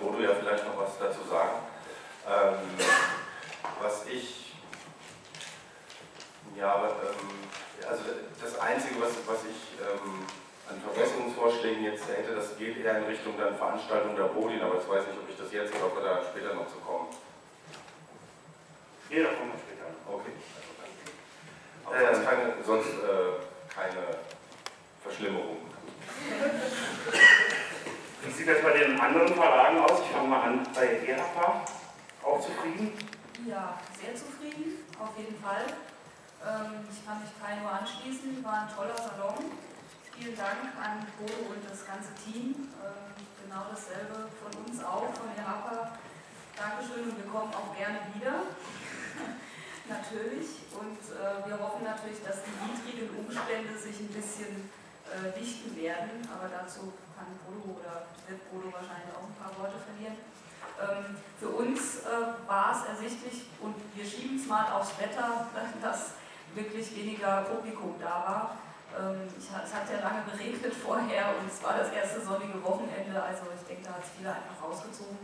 wird Bodo ja vielleicht noch was dazu sagen. Ähm, was ich, ja, ähm, also das Einzige, was, was ich ähm, an Verbesserungsvorschlägen jetzt hätte, das geht eher in Richtung dann Veranstaltung der Bodin, aber ich weiß nicht, ob ich das jetzt oder ob wir da später noch zu kommen. Ja, da kommen wir später. Okay. Aber sonst keine, sonst, äh, keine Verschlimmerung. Wie sieht das bei den anderen Verlagen aus? Ich fange mal an bei ERPA. Auch zufrieden? Ja, sehr zufrieden, auf jeden Fall. Ähm, ich kann mich Kai nur anschließen, war ein toller Salon. Vielen Dank an Bodo und das ganze Team. Ähm, genau dasselbe von uns auch, von ERPA. Dankeschön und wir kommen auch gerne wieder. natürlich. Und äh, wir hoffen natürlich, dass die widrigen Umstände sich ein bisschen äh, dichten werden. Aber dazu kann Bodo oder wird Bodo wahrscheinlich auch ein paar Worte verlieren. Ähm, für uns äh, war es ersichtlich, und wir schieben es mal aufs Wetter, dass wirklich weniger Publikum da war. Ähm, es hat ja lange geregnet vorher und es war das erste sonnige Wochenende, also ich denke, da hat es viele einfach rausgezogen.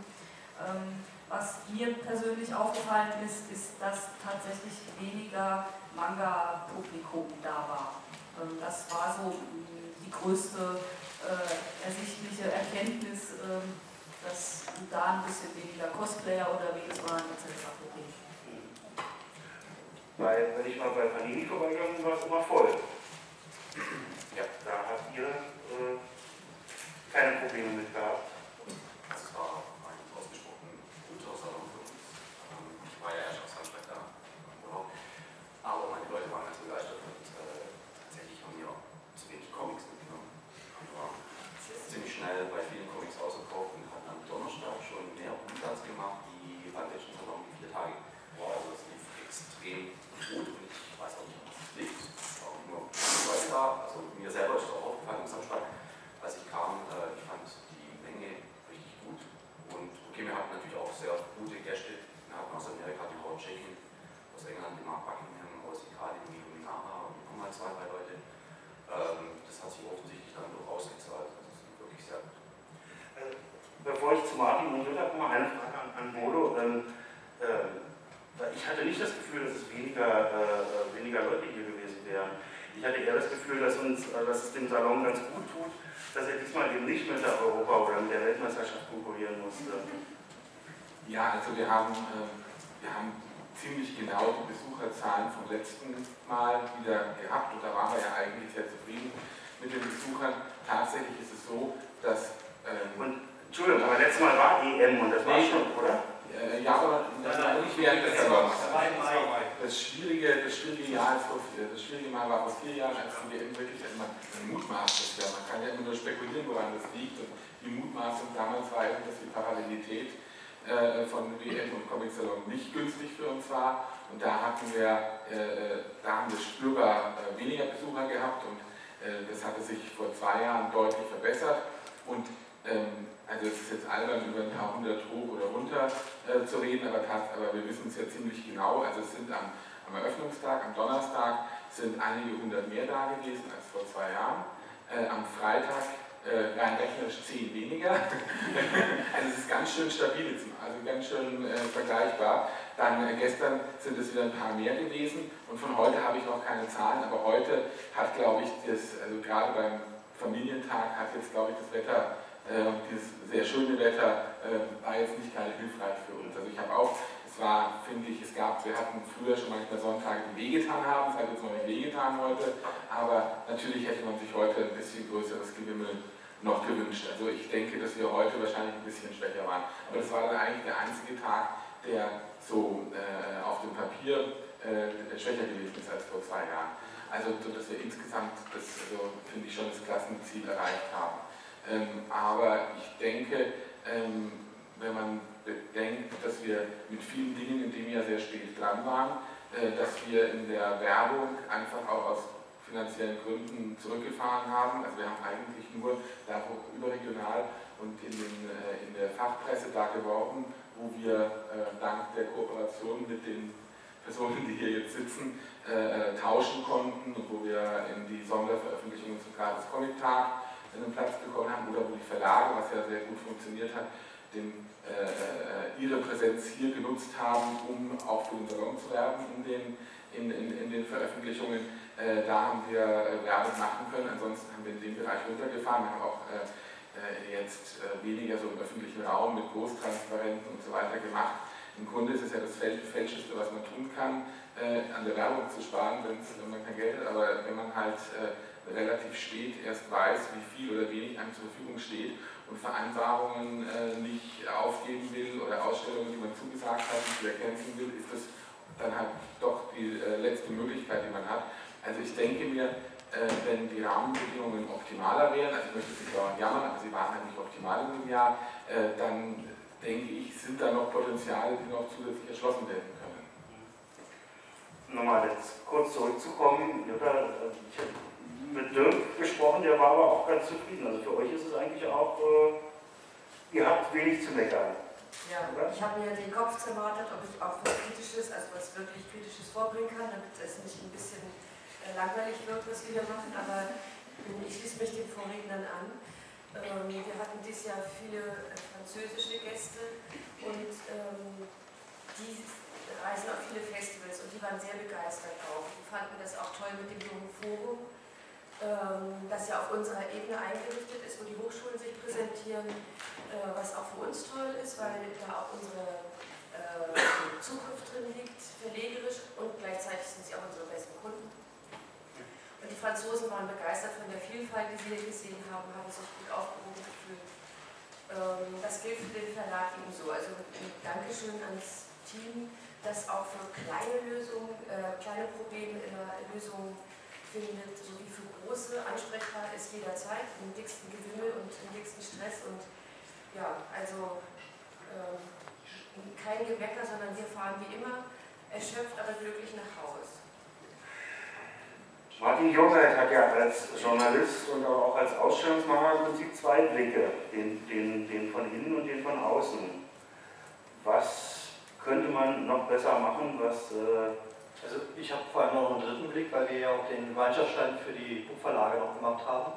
Ähm, was mir persönlich aufgefallen ist, ist, dass tatsächlich weniger Manga-Publikum da war. Ähm, das war so die größte äh, ersichtliche Erkenntnis, ähm, dass da ein bisschen weniger Cosplayer unterwegs waren etc. Weil, wenn ich mal bei Panini vorbeigegangen bin, war es immer voll. Ja, da habt ihr äh, keine Probleme mit gehabt. Also es war ein ausgesprochen guter Salon für uns. Ähm, Ich war ja erst aus Handwerk da im Urlaub. Aber meine Leute waren ganz begeistert und äh, tatsächlich haben wir zu wenig Comics mitgenommen. Und war ziemlich schnell bei vielen Comics ausgekauft und hatten am Donnerstag schon mehr Umsatz gemacht wie beim letzten Salon in vier Tagen. Wow, also das lief extrem gut und ich weiß auch nicht, ob das liegt. Es war auch nur Leute da. Also mir selber ist es auch aufgefallen am Samstag, als ich kam. Äh, ich fand die Menge richtig gut. Und okay, wir hatten natürlich auch sehr gute Gäste. Wir hatten aus Amerika die Frau Tschechien, aus England die Mark Buckingham, aus Italien die Luminara und nochmal zwei, drei Leute. Ähm, das hat sich offensichtlich dann doch ausgezahlt. Das ist wirklich sehr gut. Also, Martin und Jutta komme, eine Frage an, an Bodo. Ähm, ähm, ich hatte nicht das Gefühl, dass es weniger, äh, weniger Leute hier gewesen wären. Ich hatte eher das Gefühl, dass, uns, äh, dass es dem Salon ganz gut tut, dass er diesmal eben nicht mit der Europa- oder mit der Weltmeisterschaft konkurrieren musste. Ja, also wir haben, äh, wir haben ziemlich genau die Besucherzahlen vom letzten Mal wieder gehabt und da waren wir ja eigentlich sehr zufrieden mit den Besuchern. Tatsächlich ist es so, dass ähm, Entschuldigung, aber letztes Mal war EM und das war Nee. schon, oder? Äh, ja, aber das war nicht während des war Mai. Das schwierige, das schwierige Jahr das schwierige Mal war vor vier Jahren, als die WM wirklich immer ein mutmaßt ja. Man kann ja immer nur spekulieren, woran das liegt. Und die Mutmaßung damals war eben, dass die Parallelität äh, von WM und Comic Salon nicht günstig für uns war. Und da hatten wir, äh, da haben wir spürbar äh, weniger Besucher gehabt und äh, das hatte sich vor zwei Jahren deutlich verbessert. Und ähm, also es ist jetzt albern, über ein paar hundert hoch oder runter äh, zu reden, aber, tats- aber wir wissen es ja ziemlich genau. Also es sind am, am Eröffnungstag, am Donnerstag, sind einige hundert mehr da gewesen als vor zwei Jahren. Äh, am Freitag äh, rein rechnerisch zehn weniger. also es ist ganz schön stabil, also ganz schön äh, vergleichbar. Dann äh, gestern sind es wieder ein paar mehr gewesen und von heute habe ich noch keine Zahlen, aber heute hat, glaube ich, das, also gerade beim Familientag hat jetzt, glaube ich, das Wetter, äh, dieses sehr schöne Wetter, äh, war jetzt nicht gerade hilfreich für uns. Also ich habe auch, es war, finde ich, es gab, wir hatten früher schon manchmal Sonntage, die wehgetan haben, es hat jetzt noch nicht wehgetan heute, aber natürlich hätte man sich heute ein bisschen größeres Gewimmel noch gewünscht. Also ich denke, dass wir heute wahrscheinlich ein bisschen schwächer waren. Aber das war dann eigentlich der einzige Tag, der so äh, auf dem Papier äh, schwächer gewesen ist als vor zwei Jahren. Also, so dass wir insgesamt, das also, finde ich schon das Klassenziel erreicht haben. Ähm, aber ich denke, ähm, wenn man bedenkt, dass wir mit vielen Dingen in dem Jahr sehr spät dran waren, äh, dass wir in der Werbung einfach auch aus finanziellen Gründen zurückgefahren haben. Also wir haben eigentlich nur überregional und in, den, äh, in der Fachpresse da geworben, wo wir äh, dank der Kooperation mit den Personen, die hier jetzt sitzen, tauschen konnten und wo wir in die Sonderveröffentlichungen zum Gratis Comic Tag einen Platz bekommen haben oder wo die Verlage, was ja sehr gut funktioniert hat, den, äh, äh, ihre Präsenz hier genutzt haben, um auch für den Salon zu werben in den, in, in, in den Veröffentlichungen. Äh, da haben wir äh, Werbung machen können, ansonsten haben wir in dem Bereich runtergefahren. Wir haben auch äh, äh, jetzt weniger so im öffentlichen Raum mit Großtransparenten und so weiter gemacht. Im Grunde ist es ja das Fäl- Fälscheste, was man tun kann, an der Werbung zu sparen, wenn man kein Geld hat, aber wenn man halt relativ spät erst weiß, wie viel oder wenig einem zur Verfügung steht und Vereinbarungen äh, nicht aufgeben will oder Ausstellungen, die man zugesagt hat, nicht wieder canceln will, ist das dann halt doch die äh, letzte Möglichkeit, die man hat. Also ich denke mir, äh, wenn die Rahmenbedingungen optimaler wären, also ich möchte nicht dauernd jammern, aber sie waren halt nicht optimal in dem Jahr, äh, dann denke ich, sind da noch Potenziale, die noch zusätzlich erschlossen werden können. Nochmal jetzt kurz zurückzukommen, Jutta, äh, ich habe mit Dirk gesprochen, der war aber auch ganz zufrieden. Also für euch ist es eigentlich auch, äh, ihr habt wenig zu meckern. Ja, ich habe mir den Kopf zermartert, ob ich auch was Kritisches, also was wirklich Kritisches vorbringen kann, damit es nicht ein bisschen äh, langweilig wird, was wir hier machen, aber ich schließe mich den Vorrednern an. Ähm, wir hatten dieses Jahr viele äh, französische Gäste und ähm, die reisen auf viele Festivals und die waren sehr begeistert auch. Die fanden das auch toll mit dem jungen Forum, das ja auf unserer Ebene eingerichtet ist, wo die Hochschulen sich präsentieren, äh, was auch für uns toll ist, weil da auch unsere äh, Zukunft drin liegt, verlegerisch und gleichzeitig sind sie auch unsere besten Kunden. Und die Franzosen waren begeistert von der Vielfalt, die sie hier gesehen haben, haben sich gut aufgehoben gefühlt. Ähm, das gilt für den Verlag ebenso. Also ein Dankeschön ans Team, das auch für kleine Lösungen, äh, kleine Probleme immer Lösungen findet, sowie für große ansprechbar ist jederzeit, im dicksten Gewimmel und im dicksten Stress. Und ja, also ähm, kein Gemecker, sondern wir fahren wie immer erschöpft, aber glücklich nach Hause. Martin Jungert hat ja als Journalist und auch als Ausstellungsmacher im Prinzip zwei Blicke, den, den, den von innen und den von außen. Was könnte man noch besser machen, was äh, Also ich habe vor allem noch einen dritten Blick, weil wir ja auch den Gemeinschaftsstand für die Buchverlage noch gemacht haben.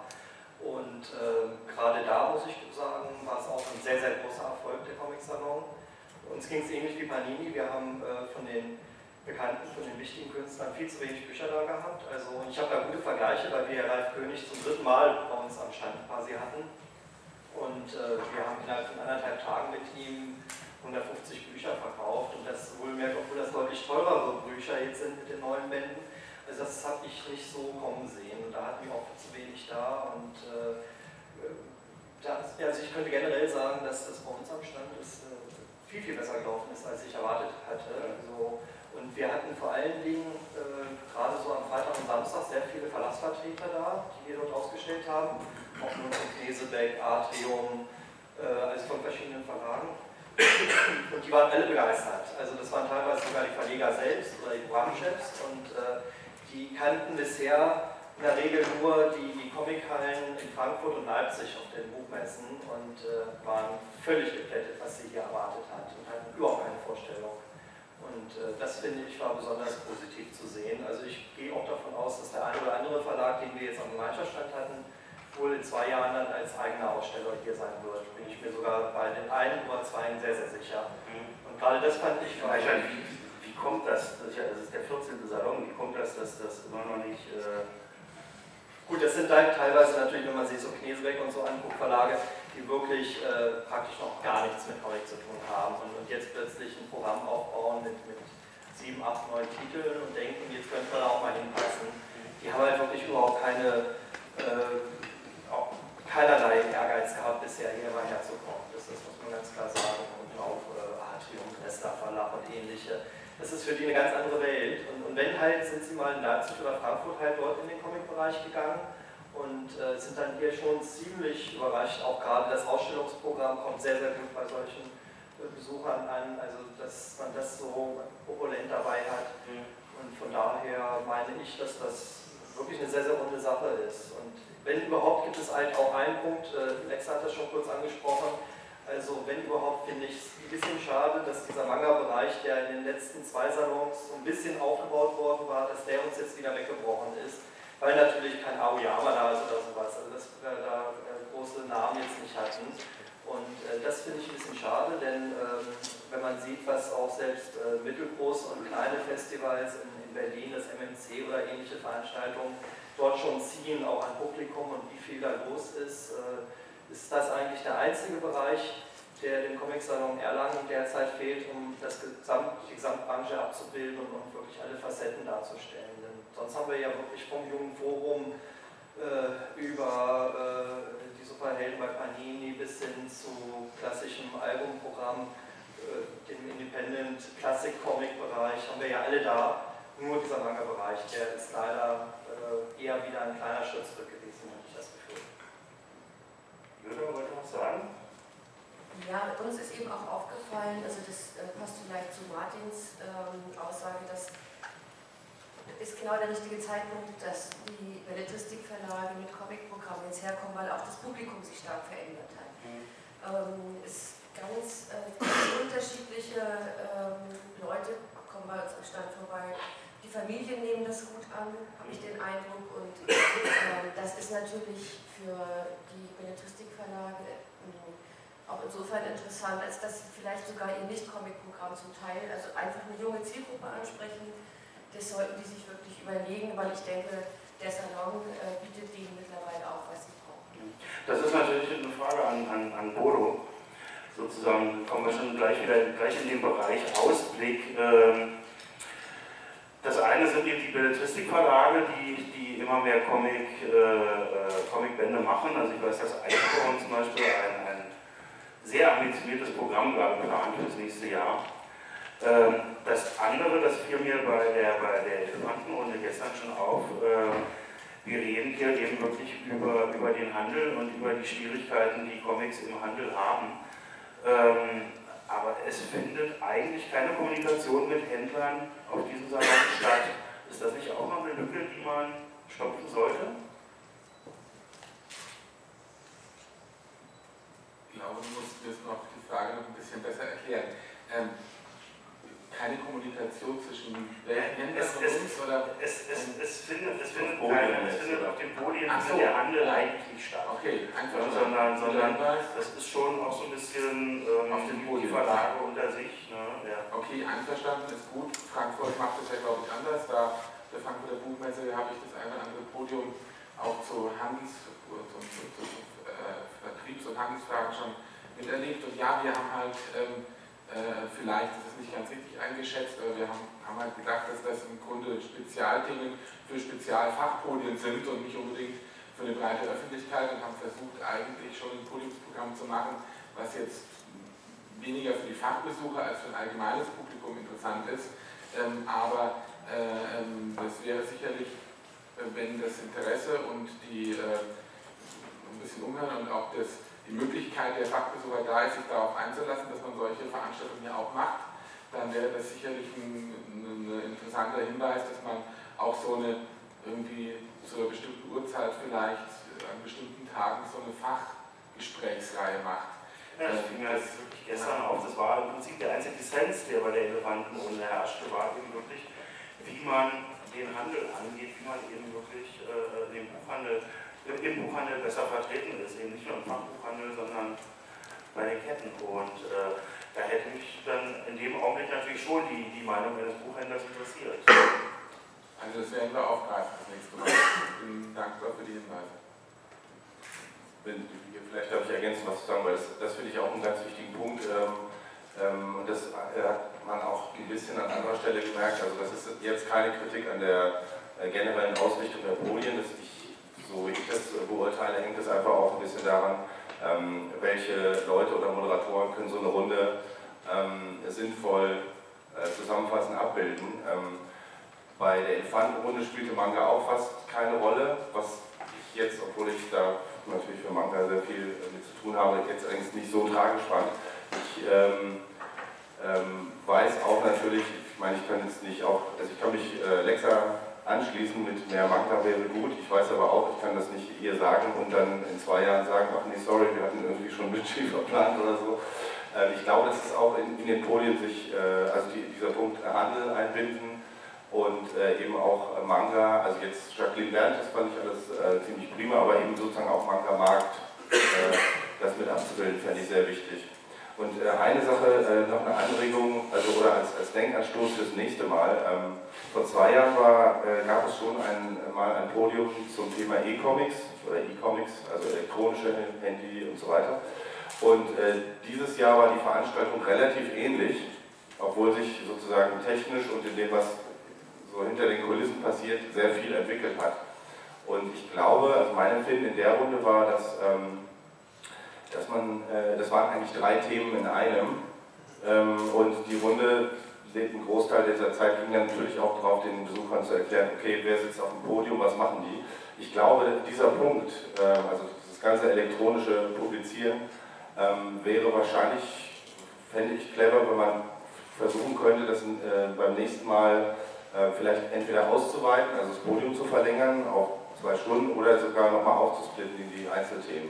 Und ähm, gerade da muss ich sagen, war es auch ein sehr, sehr großer Erfolg, der Comic Salon. Uns ging es ähnlich wie Panini. Wir haben äh, von den bekannten, von den wichtigen Künstlern viel zu wenig Bücher da gehabt. Also ich habe da gute Vergleiche, weil wir ja Ralf König zum dritten Mal bei uns am Stand quasi hatten. Und äh, wir haben innerhalb von anderthalb Tagen mit ihm 150 Bücher verkauft und das wohlmerkt, obwohl das deutlich teurere Bücher jetzt sind mit den neuen Bänden. Also das habe ich nicht so kommen sehen und da hatten wir auch zu wenig da und äh, Das, also ich könnte generell sagen, dass das bei uns am Stand ist, äh, viel, viel besser gelaufen ist, als ich erwartet hatte. Also, und wir hatten vor allen Dingen äh, gerade so am Freitag und Samstag sehr viele Verlassvertreter da, die wir dort ausgestellt haben. Auch nur von Knesebeck, Atrium, äh, also von verschiedenen Verlagen. Und die waren alle begeistert. Also das waren teilweise sogar die Verleger selbst oder die Programmchefs und äh, die kannten bisher in der Regel nur die, die Comichallen in Frankfurt und Leipzig auf den Buchmessen und äh, waren völlig geplättet, was sie hier erwartet hat und hatten überhaupt keine Vorstellung. Und äh, das finde ich war besonders positiv zu sehen. Also ich gehe auch davon aus, dass der eine oder andere Verlag, den wir jetzt am Gemeinschaftsstand hatten, wohl in zwei Jahren dann als eigener Aussteller hier sein wird. Bin ich mir sogar bei den einen oder zwei sehr, sehr sicher. Und gerade das fand ich. Wie, wie kommt das? Das ist, ja, das ist der 14. Salon. Wie kommt das, dass das immer noch nicht. Äh Gut, das sind halt teilweise natürlich, wenn man sich so Knesebeck und so anguckt, Verlage, die wirklich äh, praktisch noch gar nichts mit Comic zu tun haben und, und, jetzt plötzlich ein Programm aufbauen mit, mit sieben, acht, neun Titeln und denken, jetzt könnte man da auch mal hinpassen. Die haben halt wirklich überhaupt keine, äh, keinerlei Ehrgeiz gehabt, bisher hier mal herzukommen. Das, das muss man ganz klar sagen. Und auch äh, Atrium, Resta Verlag und ähnliche das ist für die eine ganz andere Welt. Und, und wenn halt, sind sie mal in Leipzig oder Frankfurt halt dort in den Comic-Bereich gegangen und äh, sind dann hier schon ziemlich überrascht. Auch gerade das Ausstellungsprogramm kommt sehr, sehr gut bei solchen äh, Besuchern an, also dass man das so opulent dabei hat. Mhm. Und von daher meine ich, dass das wirklich eine sehr, sehr runde Sache ist. Und wenn überhaupt, gibt es halt auch einen Punkt, äh, Lex hat das schon kurz angesprochen, also wenn überhaupt finde ich es ein bisschen schade, dass dieser Manga-Bereich, der in den letzten zwei Salons so ein bisschen aufgebaut worden war, dass der uns jetzt wieder weggebrochen ist, weil natürlich kein Aoyama da ist oder sowas, also dass wir da äh, große Namen jetzt nicht hatten. Und äh, das finde ich ein bisschen schade, denn man sieht, was auch selbst äh, mittelgroße und kleine Festivals in, in, Berlin, das MMC oder ähnliche Veranstaltungen dort schon ziehen, auch an Publikum und wie viel da los ist, äh, ist das eigentlich der einzige Bereich, der dem Comic-Salon Erlangen derzeit fehlt, um das Gesamt, die Gesamtbranche abzubilden und, und wirklich alle Facetten darzustellen. Denn sonst haben wir ja wirklich vom jungen Forum äh, über äh, die Superhelden bei Panini bis hin zu klassischem Albumprogramm, äh, dem Independent Classic Comic Bereich, haben wir ja alle da. Nur dieser Manga-Bereich, der ist leider äh, eher wieder ein kleiner Schritt zurück Jürgen wollte noch sagen? Ja, uns ist eben auch aufgefallen, also das äh, passt vielleicht zu Martins ähm, Aussage, dass ist genau der richtige Zeitpunkt, dass die Belletristikverlage mit Comicprogrammen jetzt herkommen, weil auch das Publikum sich stark verändert hat. Mhm. Ähm, es ganz, äh, unterschiedliche ähm, Leute kommen bei uns am Stand vorbei. Die Familien nehmen das gut an, habe ich den Eindruck. Und ähm, das ist natürlich für die Belletristikverlage ähm, auch insofern interessant, als dass sie vielleicht sogar ihr Nicht-Comic-Programm zum Teil, also einfach eine junge Zielgruppe ansprechen. Das sollten die sich wirklich überlegen, weil ich denke, der Salon äh, bietet denen mittlerweile auch, was sie brauchen. Das ist natürlich eine Frage an, an, an Bodo. Sozusagen kommen wir schon gleich wieder gleich in den Bereich Ausblick. Ähm, das eine sind eben die Belletristikverlage, die, die immer mehr Comic, äh, äh, Comicbände machen. Also ich weiß, dass Eichhorn zum Beispiel ein, ein sehr ambitioniertes Programm gerade plant für das nächste Jahr. Ähm, das andere, das fiel mir bei der, bei der Elefantenrunde gestern schon auf, äh, wir reden hier eben wirklich über, über den Handel und über die Schwierigkeiten, die Comics im Handel haben. Ähm, aber es findet eigentlich keine Kommunikation mit Händlern auf diesem Salon statt. Ist das nicht auch noch eine Lücke, die man stopfen sollte? Ich glaube, du musst mir noch die Frage noch ein bisschen besser erklären. Ähm, keine Kommunikation zwischen Händlern und uns? Oder es, es, es, findet, es, findet, keine, es findet auf den Podien so. der Handel eigentlich statt. Okay, einfach sondern, sondern das ist schon auch so ein bisschen ähm, auf den Podien. Verlage unter sich. Ne? Ja. Okay, einverstanden, ist gut. Frankfurt macht das ja, glaube ich, anders. Da der Frankfurter Buchmesse habe ich das eine oder andere Podium auch zu Handels- und, und, und, und äh, Vertriebs- und Handelsfragen schon miterlebt. Und ja, wir haben halt ähm, äh, vielleicht ist es nicht ganz richtig eingeschätzt, aber wir haben, haben halt gedacht, dass das im Grunde Spezialdinge für Spezialfachpodien sind und nicht unbedingt für eine breite Öffentlichkeit und haben versucht, eigentlich schon ein Podiumsprogramm zu machen, was jetzt weniger für die Fachbesucher als für ein allgemeines Publikum interessant ist. Ähm, aber äh, ähm, das wäre sicherlich, äh, wenn das Interesse und die äh, ein bisschen umhören und auch das, die Möglichkeit der Fachbesucher da ist, sich darauf einzulassen, dass man solche Veranstaltungen ja auch macht, dann wäre das sicherlich ein, ein, ein interessanter Hinweis, dass man auch so eine irgendwie zu einer bestimmten Uhrzeit vielleicht an bestimmten Tagen so eine Fachgesprächsreihe macht. Ja, das ging ja jetzt wirklich gestern auf. Das war im Prinzip der einzige Dissens, der bei der Elefantenrunde herrschte, war eben wirklich, wie man den Handel angeht, wie man eben wirklich äh, den Buchhandel, im Buchhandel besser vertreten ist. Eben nicht nur im Fachbuchhandel, sondern bei den Ketten. Und äh, da hätte mich dann in dem Augenblick natürlich schon die, die Meinung eines Buchhändlers interessiert. Also das werden wir aufgreifen das nächste Mal. Ich bin dankbar für die Hinweise. Vielleicht darf ich ergänzen, was zu sagen, weil das, das finde ich auch einen ganz wichtigen Punkt. Ähm, ähm, und das hat man auch ein bisschen an anderer Stelle gemerkt. Also das ist jetzt keine Kritik an der äh, generellen Ausrichtung der Podien. Ich, so wie ich das beurteile, hängt es einfach auch ein bisschen daran, ähm, welche Leute oder Moderatoren können so eine Runde sinnvoll äh, zusammenfassend abbilden. bei der Elefantenrunde spielte Manga auch fast keine Rolle, was ich jetzt, obwohl ich da natürlich für Manga sehr viel mit zu tun habe, jetzt allerdings nicht so tragisch fand. Ich ähm, ähm, weiß auch natürlich, ich meine, ich kann jetzt nicht auch, also ich kann mich äh, Lexa anschließen mit mehr Manga wäre gut, ich weiß aber auch, ich kann das nicht ihr sagen und dann in zwei Jahren sagen, ach nee, sorry, wir hatten irgendwie schon Budget verplant oder so. Äh, ich glaube, dass es auch in, in den Podien sich, äh, also die, dieser Punkt Handel einbinden, und äh, eben auch Manga, also jetzt Jacqueline Berndt, das fand ich alles äh, ziemlich prima, aber eben sozusagen auch Manga-Markt, das mit abzubilden, fände ich sehr wichtig. Und äh, eine Sache, äh, noch eine Anregung, also oder als, als Denkanstoß fürs nächste Mal. Ähm, vor zwei Jahren war, gab es schon ein, mal ein Podium zum Thema E-Comics oder E-Comics, also elektronische Handy und so weiter. Und dieses Jahr war die Veranstaltung relativ ähnlich, obwohl sich sozusagen technisch und in dem, was so hinter den Kulissen passiert, sehr viel entwickelt hat. Und ich glaube, also mein Empfinden in der Runde war, dass, ähm, dass man, äh, das waren eigentlich drei Themen in einem. Ähm, und die Runde, ein Großteil dieser Zeit ging dann natürlich auch darauf, den Besuchern zu erklären, okay, wer sitzt auf dem Podium, was machen die. Ich glaube, dieser Punkt, äh, also das ganze elektronische Publizieren, ähm, wäre wahrscheinlich, fände ich clever, wenn man versuchen könnte, das äh, beim nächsten Mal äh, vielleicht entweder auszuweiten, also das Podium zu verlängern auf zwei Stunden oder sogar nochmal aufzusplitten in die Einzelthemen.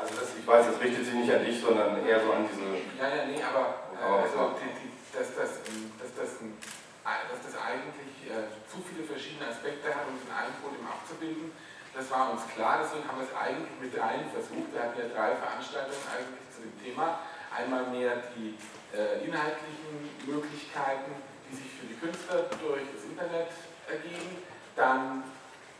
Also das, ich weiß, das richtet sich nicht an dich, sondern eher so an diese... Ja, ja, nee, aber äh, also, die, die, dass, das, dass, das, dass das eigentlich äh, zu viele verschiedene Aspekte hat, um es in einem Podium abzubilden, das war uns klar, deswegen haben wir es eigentlich mit dreien versucht. Wir hatten ja drei Veranstaltungen eigentlich zu dem Thema. Einmal mehr die äh, inhaltlichen Möglichkeiten, die sich für die Künstler durch das Internet ergeben. Dann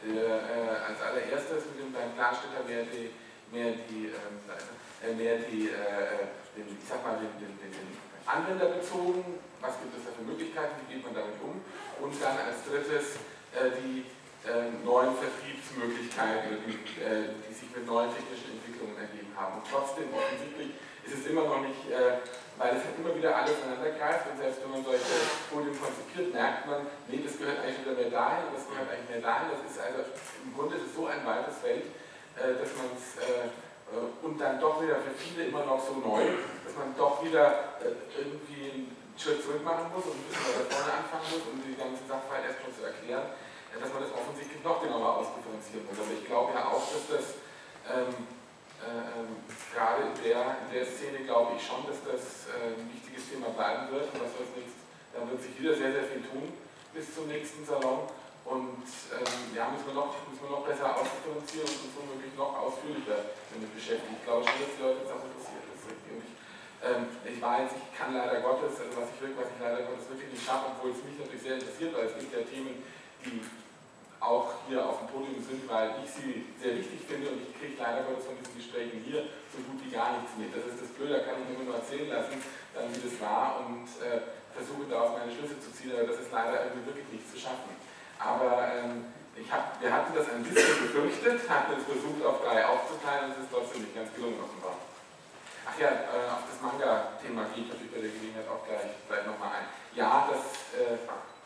äh, äh, als allererstes mit dem beim Klarstetter mehr die, mehr die, ähm, äh, mehr die äh, den, ich sag mal, den, den, den, Anwender bezogen, was gibt es da für Möglichkeiten, wie geht man damit um und dann als drittes äh, die äh, neuen Vertriebsmöglichkeiten, die, die, sich mit neuen technischen Entwicklungen ergeben haben. Und trotzdem offensichtlich ist es immer noch nicht weil es halt immer wieder alles ineinander greift und selbst wenn man solche Folien konzipiert, merkt man, nee, das gehört eigentlich wieder mehr dahin das gehört eigentlich mehr dahin. Das ist also im Grunde ist so ein weites Feld, äh, dass man es äh, äh, und dann doch wieder für viele immer noch so neu, dass man doch wieder irgendwie einen Schritt zurück machen muss und ein bisschen weiter vorne anfangen muss, um die ganze Sachverhalt erstmal zu erklären, dass man das offensichtlich noch genauer ausdifferenzieren muss. Aber ich glaube ja auch, dass das ähm, äh, ähm, gerade in der, in der Szene glaube ich schon, dass das äh, ein wichtiges Thema bleiben wird und was wir nächstes, da wird sich wieder sehr, sehr viel tun bis zum nächsten Salon. Und ähm, ja, müssen wir, noch, müssen wir noch besser ausdifferenzieren und uns womöglich noch ausführlicher damit beschäftigen. Ich glaube schon, dass die Leute jetzt auch interessiert ist. Ich, ähm, ich weiß, ich kann leider Gottes, also was ich, was ich leider Gottes wirklich nicht schaffe, obwohl es mich natürlich sehr interessiert, weil es gibt ja Themen, die auch hier auf dem Podium sind, weil ich sie sehr wichtig finde und ich kriege leider Gottes von diesen Gesprächen hier so gut wie gar nichts mit. Das ist das Blöde, da kann ich mir nur erzählen lassen, dann wie das war und äh, versuche daraus meine Schlüsse zu ziehen, aber das ist leider irgendwie wirklich nicht zu schaffen. Aber ähm, hab, wir hatten das ein bisschen befürchtet, hatten es versucht auf drei aufzuteilen, es ist trotzdem nicht ganz gelungen offenbar. Ach ja, äh, auf das Manga-Thema gehe ich natürlich bei der Gelegenheit auch gleich, gleich nochmal ein. Ja, das, äh,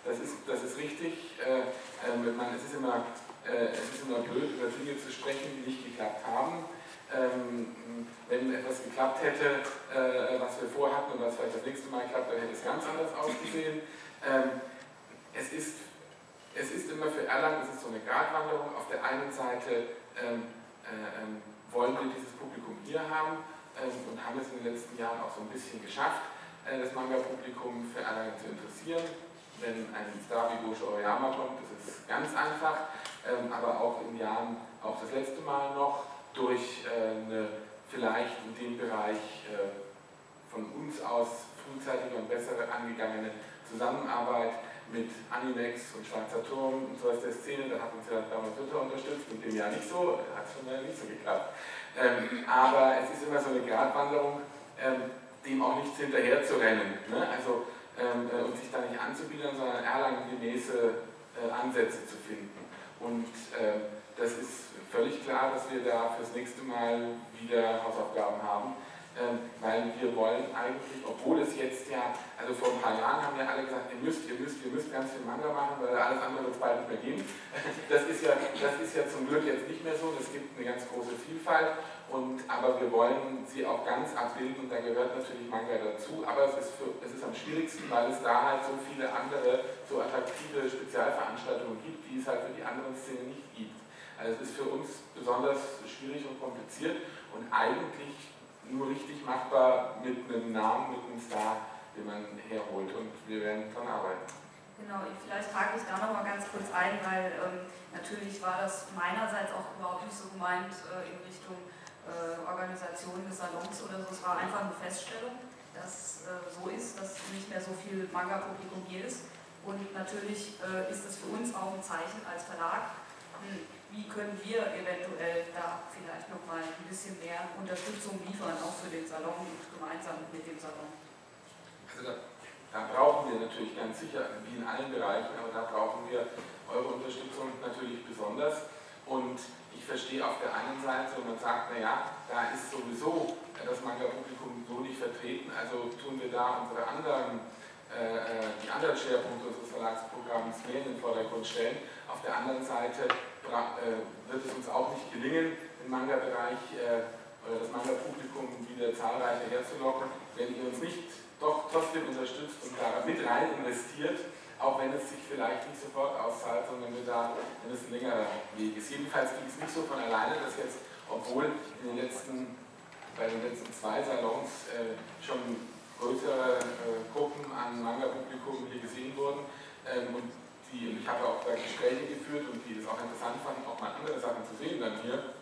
das, ist, das ist richtig. Äh, äh man, es, ist immer, äh, es ist immer blöd, über Dinge zu sprechen, die nicht geklappt haben. Ähm, wenn etwas geklappt hätte, äh, was wir vorhatten und was vielleicht das nächste Mal klappt, dann hätte es ganz anders ausgesehen. Ähm, es ist es ist immer für Erlangen, es ist so eine Gratwanderung. Auf der einen Seite ähm, äh, ähm, wollen wir dieses Publikum hier haben ähm, und haben es in den letzten Jahren auch so ein bisschen geschafft, äh, das Manga-Publikum für Erlangen zu interessieren. Wenn ein Star wie Gosho Oyama kommt, das ist ganz einfach, ähm, aber auch in Jahren, auch das letzte Mal noch, durch äh, eine vielleicht in dem Bereich äh, von uns aus frühzeitiger und bessere angegangene Zusammenarbeit mit Animex und Schwarzer Turm und so aus der Szene, da hat uns ja damals Luther unterstützt, in dem Jahr nicht so, hat schon mal nicht so geklappt. Ähm, aber es ist immer so eine Gratwanderung, ähm, dem auch nichts hinterher zu rennen. Ne? Also, ähm, äh, und sich da nicht anzubiedern, sondern erlangengemäße äh, Ansätze zu finden. Und äh, das ist völlig klar, dass wir da fürs nächste Mal wieder Hausaufgaben haben weil wir wollen eigentlich, obwohl es jetzt ja, also vor ein paar Jahren haben ja alle gesagt, ihr müsst, ihr müsst, ihr müsst ganz viel Manga machen, weil alles andere wird bald nicht mehr geben. Das ist, ja, das ist ja zum Glück jetzt nicht mehr so, es gibt eine ganz große Vielfalt, und, aber wir wollen sie auch ganz abbilden und da gehört natürlich Manga dazu, aber es ist, für, es ist am schwierigsten, weil es da halt so viele andere, so attraktive Spezialveranstaltungen gibt, die es halt für die anderen Szenen nicht gibt. Also es ist für uns besonders schwierig und kompliziert und eigentlich nur richtig machbar mit einem Namen, mit einem Star, den man herholt. Und wir werden dran arbeiten. Genau, vielleicht hake ich da nochmal ganz kurz ein, weil ähm, natürlich war das meinerseits auch überhaupt nicht so gemeint äh, in Richtung äh, Organisation des Salons oder so. Es war einfach eine Feststellung, dass äh, so ist, dass nicht mehr so viel Manga-Publikum hier ist. Und natürlich äh, ist es für uns auch ein Zeichen als Verlag, hm, wie können wir eventuell da vielleicht nochmal ein bisschen mehr Unterstützung liefern, auch für den Salon und gemeinsam mit dem Salon. Also da, da brauchen wir natürlich ganz sicher, wie in allen Bereichen, aber da brauchen wir eure Unterstützung natürlich besonders. Und ich verstehe auf der einen Seite, wenn man sagt, naja, da ist sowieso das Manga-Publikum so nicht vertreten, also tun wir da unsere anderen, äh, äh die anderen Schwerpunkte unseres Verlagsprogramms mehr in den Vordergrund stellen. Auf der anderen Seite wird es uns auch nicht gelingen, im Manga-Bereich äh, oder das Manga-Publikum wieder zahlreicher herzulocken, wenn ihr uns nicht doch trotzdem unterstützt und da mit rein investiert, auch wenn es sich vielleicht nicht sofort auszahlt, sondern wir da, wenn es ein längerer Weg ist. Jedenfalls ging es nicht so von alleine, dass jetzt, obwohl in den letzten, bei den letzten zwei Salons äh, schon größere äh, Gruppen an Manga-Publikum hier gesehen wurden ähm, und die, ich habe auch da Gespräche geführt und die das auch interessant fanden, auch mal andere Sachen zu sehen dann hier,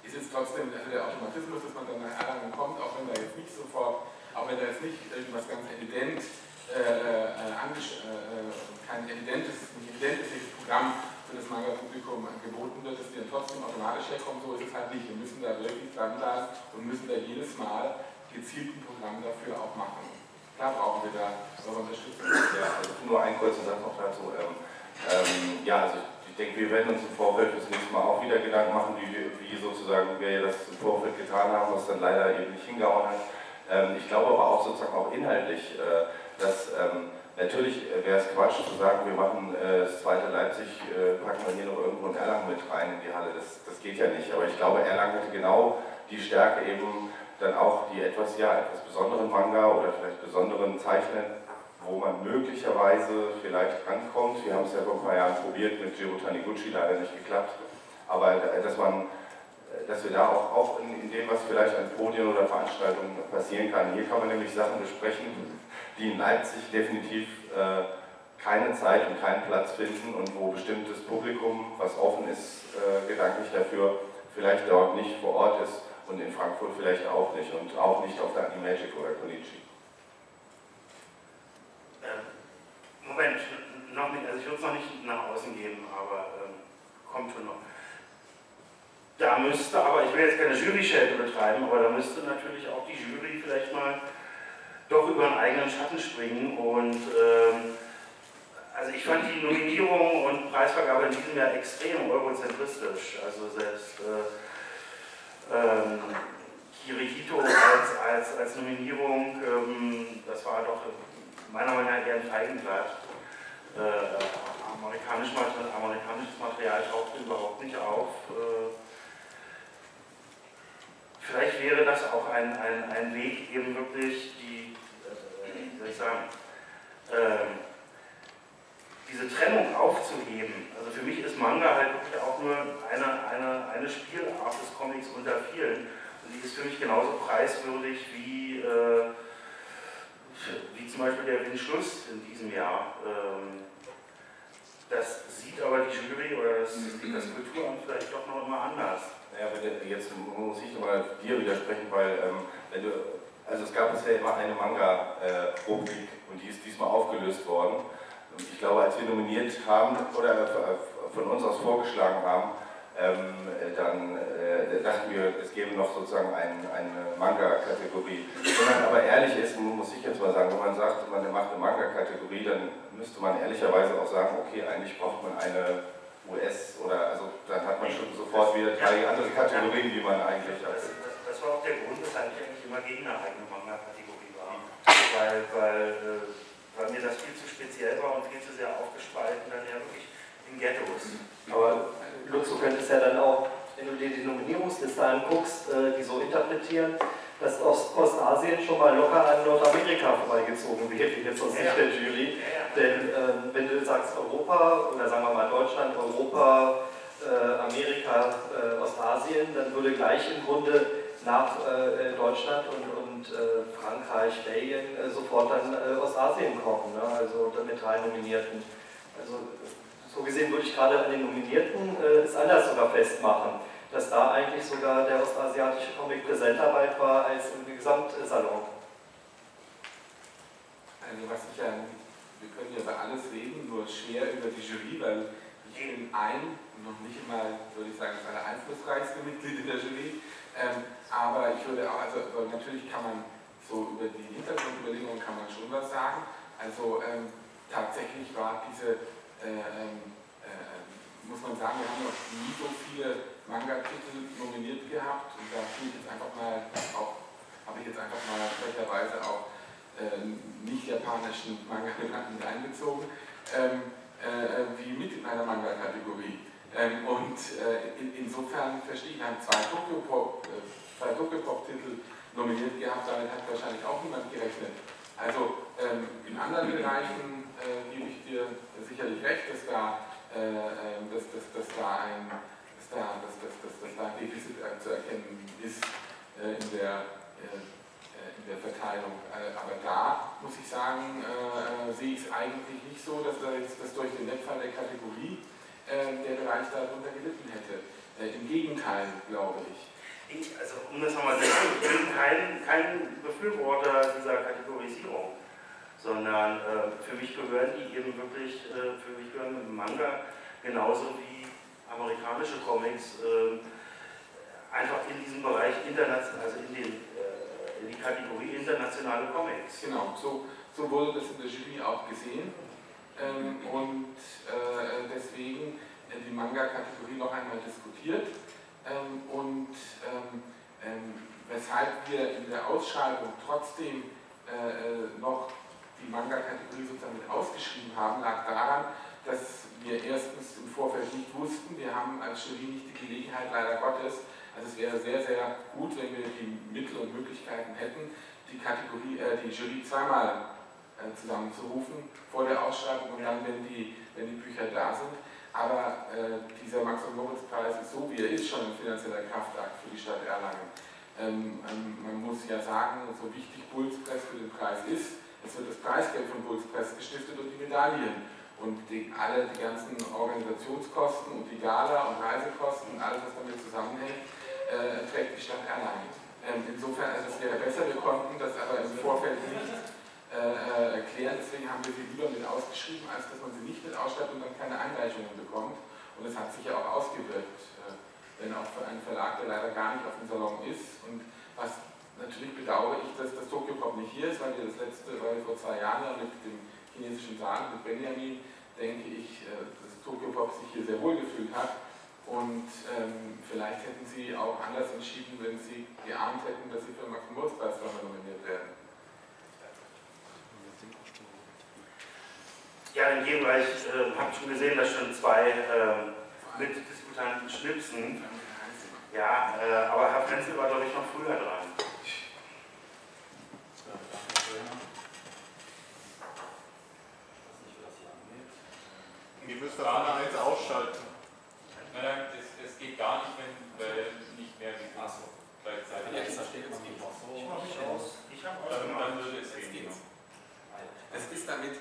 ist es trotzdem der Automatismus, dass man dann nach Erlangen kommt, auch wenn da jetzt nicht sofort, auch wenn da jetzt nicht irgendwas ganz evident, äh, äh, äh, kein evidentes, evidentes Programm für das Manga-Publikum geboten wird, dass die dann trotzdem automatisch herkommen, so ist es halt nicht. Wir müssen da wirklich dranbleiben und müssen da jedes Mal gezielt ein Programm dafür auch machen klar brauchen wir da eure Unterstützung. Ja, also nur ein kurzer Satz noch dazu. Ähm, ja, also ich denke, wir werden uns im Vorfeld das nächste Mal auch wieder Gedanken machen, wie, wie sozusagen wir das im Vorfeld getan haben, was dann leider eben nicht hingehauen hat. Ähm, ich glaube aber auch sozusagen auch inhaltlich, äh, dass ähm, natürlich wäre es Quatsch zu sagen, wir machen äh, das zweite Leipzig, äh, packen wir hier noch irgendwo in Erlangen mit rein in die Halle. Das, das geht ja nicht. Aber ich glaube, Erlangen hätte genau die Stärke eben dann auch die etwas, ja, etwas besonderen Manga oder vielleicht besonderen Zeichnen, wo man möglicherweise vielleicht rankommt. Wir haben es ja vor ein paar Jahren probiert mit Jiro Taniguchi, leider nicht geklappt. Aber äh, dass man äh, dass wir da auch, auch in, in, dem, was vielleicht an Podien oder Veranstaltungen passieren kann. Hier kann man nämlich Sachen besprechen, die in Leipzig definitiv äh, keine Zeit und keinen Platz finden und wo bestimmtes Publikum, was offen ist, äh, gedanklich dafür, vielleicht dort nicht vor Ort ist und in Frankfurt vielleicht auch nicht und auch nicht auf der Animagic oder Konichi. Ähm, Moment, noch nicht, also ich würde es noch nicht nach außen geben, aber ähm, kommt schon noch. Da müsste aber, ich will jetzt keine Jury-Schelte betreiben, aber da müsste natürlich auch die Jury vielleicht mal doch über einen eigenen Schatten springen und ähm, Also ich fand die Nominierung und Preisvergabe in diesem Jahr extrem eurozentristisch. Also selbst äh, ähm, Kirihito als, als, als Nominierung, ähm, das war doch meiner Meinung nach eher ein Feigenblatt. Äh, amerikanisch, amerikanisches Material tauchte überhaupt nicht auf. Äh, vielleicht wäre das auch ein, ein, ein Weg, eben wirklich die, äh, wie soll ich sagen, äh, diese Trennung aufzuheben. Also für mich ist Manga halt wirklich auch nur eine, eine, eine Spielart des Comics unter vielen. Und die ist für mich genauso preiswürdig wie, äh, wie zum Beispiel der Windschluss in diesem Jahr. Ähm, das sieht aber die Jury oder das, das Kulturamt vielleicht doch noch immer anders. Ja, jetzt muss ich nochmal dir widersprechen, weil ähm, wenn du, also es gab bisher immer eine Manga-Rubrik äh, und die ist diesmal aufgelöst worden. Ich glaube, als wir nominiert haben oder von uns aus vorgeschlagen haben, ähm, dann äh, dachten wir, es gäbe noch sozusagen ein, eine Manga-Kategorie. Wenn man aber ehrlich ist, muss ich jetzt mal sagen, wenn man sagt, man macht eine Manga-Kategorie, dann müsste man ehrlicherweise auch sagen, okay, eigentlich braucht man eine US oder also dann hat man schon sofort wieder drei andere Kategorien, die man eigentlich hat. Das, das, das war auch der Grund, weshalb ich eigentlich immer gegen eine eigene Manga-Kategorie war. Weil, weil, äh, weil mir das viel zu speziell war und viel zu sehr aufgespalten, dann ja wirklich in Ghettos. Aber Lutz, du könntest ja dann auch, wenn du dir die Nominierungsliste anguckst, äh, die so interpretieren, dass aus Ostasien schon mal locker an Nordamerika vorbeigezogen wird, jetzt aus Sicht ja. der Jury. Ja, ja. Denn äh, wenn du sagst Europa, oder sagen wir mal Deutschland, Europa, äh, Amerika, äh, Ostasien, dann würde gleich im Grunde nach äh, Deutschland und, und äh, Frankreich, Belgien äh, sofort dann Ostasien kommen, ne? also mit drei Nominierten. Also so gesehen würde ich gerade an den Nominierten es anders sogar festmachen dass da eigentlich sogar der ostasiatische Comic präsenter weit war als im Gesamtsalon. Also was ich ja, wir können ja über alles reden, nur schwer über die Jury, weil ich bin ein, noch nicht mal, würde ich sagen, das einflussreichste Mitglied in der Jury, ähm, aber ich würde auch, also, also, natürlich kann man so über die Hintergrundüberlegungen kann man schon was sagen. Also ähm, tatsächlich war diese, äh, ähm, äh, muss man sagen, wir haben noch nie so viele Manga-Titel nominiert gehabt und da tue ich jetzt einfach mal auch, habe ich jetzt einfach mal frecherweise auch äh, nicht-japanischen Manga mit einbezogen, ähm, äh, wie mit in einer Manga-Kategorie. Ähm, und äh, in, insofern verstehe ich, wir haben zwei Tokyo-Pop-Titel Tokyo nominiert gehabt, damit hat wahrscheinlich auch niemand gerechnet. Also ähm, in anderen Bereichen äh, gebe ich dir sicherlich recht, dass da, äh, ähm, dass, dass, dass da ein da, dass, dass, dass, dass da ein Defizit zu erkennen ist äh, in, der, äh, in der Verteilung. Äh, aber da muss ich sagen, äh, sehe ich es eigentlich nicht so, dass, da jetzt, dass durch den Wegfall der Kategorie äh, der Bereich darunter gelitten hätte. Äh, Im Gegenteil, glaube ich. Ich, also um das nochmal zu sagen, ich bin kein, kein Befürworter dieser Kategorisierung, sondern für mich gehören die eben wirklich, für mich gehören Manga genauso wie amerikanische Comics äh, einfach in diesem Bereich international, also in, den, äh, in die Kategorie internationale Comics. Genau, so, so wurde das in der Jury auch gesehen. Ähm, und äh, deswegen äh, die Manga-Kategorie noch einmal diskutiert. Ähm, und ähm, ähm weshalb wir in der Ausschreibung trotzdem äh, äh, noch die Manga-Kategorie sozusagen mit ausgeschrieben haben, lag daran, dass wir erstens im Vorfeld nicht wussten. Wir haben als Jury nicht die Gelegenheit, leider Gottes. Also es wäre sehr, sehr gut, wenn wir die Mittel und Möglichkeiten hätten, die Kategorie, äh, die Jury zweimal zusammenzurufen vor der Ausschreibung und dann, wenn die, wenn die Bücher da sind. Aber äh, dieser Max- und Moritz-Preis ist so, wie er ist, schon ein finanzieller Kraftakt für die Stadt Erlangen. Ähm, man muss ja sagen, so wichtig Bulls Press für den Preis ist, es wird das Preisgeld von Bulls Press gestiftet und die Medaillen. Und die, alle die ganzen Organisationskosten und die Gala und Reisekosten und alles, was damit zusammenhängt, äh, trägt die Stadt Erlangen. Ähm, insofern, also es wäre besser, wir konnten das aber im Vorfeld nicht äh, äh, sie lieber mit ausgeschrieben, als dass man sie nicht mit ausstattet und dann keine Einreichungen bekommt. Und es hat sich ja auch ausgewirkt, äh, denn auch für einen Verlag, der leider gar nicht auf dem Salon ist. Und was natürlich bedauere ich, dass das Tokyo Pop nicht hier ist, weil wir das letzte, weil vor zwei Jahren mit dem chinesischen Saal, mit Benjamin, denke ich, äh, dass Tokyo Pop sich hier sehr wohl gefühlt hat. Und ähm, vielleicht hätten Sie auch anders entschieden, wenn Sie geahnt hätten, dass Sie für den Max-Moritz-Preis nominiert werden. Ja, dann gehen wir, ich äh, habe schon gesehen, dass schon zwei äh, Mitdiskutanten schnipsen. Ja, äh, aber Herr Frenzel war, glaube ich, noch früher dran. Die müsste alle eins ausschalten. Nein, nein, das, das geht gar nicht, wenn weil nicht mehr wie Achso. gleichzeitig. Ja, das versteht man nicht. Ich mache mich aus. Ich habe Dann, ausgemacht. dann würde es Jetzt gehen. Das ist damit,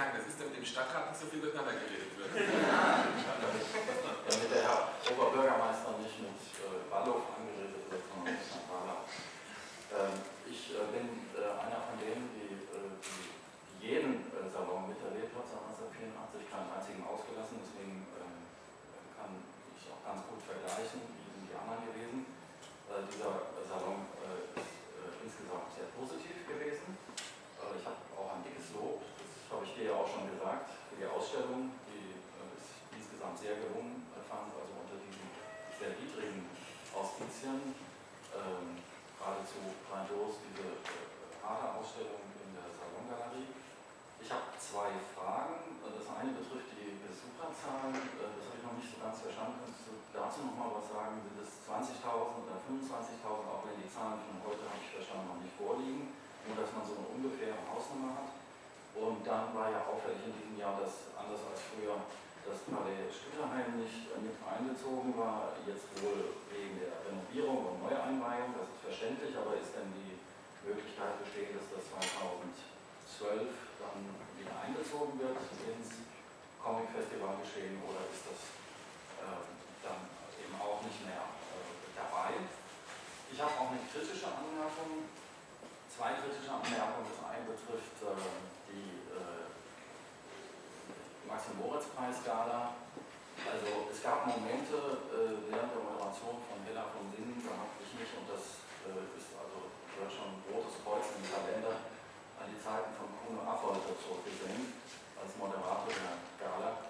sagen, das ist damit im Stadtrat nicht so viel durcheinander geredet wird. damit der Herr Oberbürgermeister nicht mit äh, Wallhof angeredet wird, sondern mit St. Wahler. Ähm, ich äh, bin äh, einer von denen, die, äh, die jeden äh, Salon miterlebt hat seit 1984, keinen einzigen ausgelassen, deswegen ähm, kann ich auch ganz gut vergleichen, wie sind die anderen gewesen. Äh, dieser Salon ist insgesamt sehr positiv gewesen. Äh, ich habe auch ein dickes Lob, dir ja auch schon gesagt, für die Ausstellung, die äh, ist insgesamt sehr gelungen äh, fand, also unter diesen sehr widrigen Auspizien, ähm, geradezu grandios diese äh, Ader-Ausstellung in der Salongalerie. Ich habe zwei Fragen. Das eine betrifft die Besucherzahlen. Das habe ich noch nicht so ganz verstanden. Kannst du dazu noch mal was sagen? Sind es 20.000 oder 25.000, auch wenn die Zahlen von heute, habe ich verstanden, noch nicht vorliegen? Nur, dass man so eine ungefähre Hausnummer hat. Und dann war ja auffällig in diesem Jahr, dass anders als früher das Palais Stütterheim nicht mit einbezogen war, jetzt wohl wegen der Renovierung und Neueinweihung, das ist verständlich, aber ist denn die Möglichkeit bestehen, dass das 2012 dann wieder einbezogen wird ins Comic-Festival geschehen oder ist das äh, dann eben auch nicht mehr äh, dabei? Ich habe auch eine kritische Anmerkung, zwei kritische Anmerkungen. Betrifft äh, die äh, Maxim-Moritz-Preis-Gala. Also es gab Momente äh, während der Moderation von Hella von Sinnen, da habe ich mich, und das äh, ist also gehört schon ein rotes Kreuz im Kalender, an die Zeiten von Kuno Affolter zurückgesehen, als Moderator der Gala.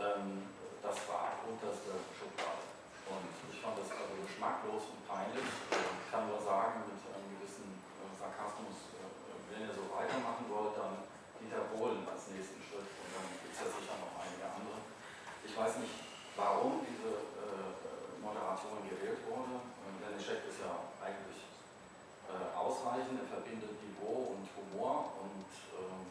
Ähm, das war unterste Schublade. Und ich fand das also geschmacklos und peinlich. Ich kann nur sagen, mit einem gewissen äh, Sarkasmus, äh, wenn ihr so weitermachen wollt, dann Dieter Bohlen als nächsten Schritt und dann gibt es ja sicher noch einige andere. Ich weiß nicht, warum diese äh, Moderation gewählt wurde. Ähm, Dennis Scheck ist ja eigentlich äh, ausreichend, er verbindet Niveau und Humor und ähm,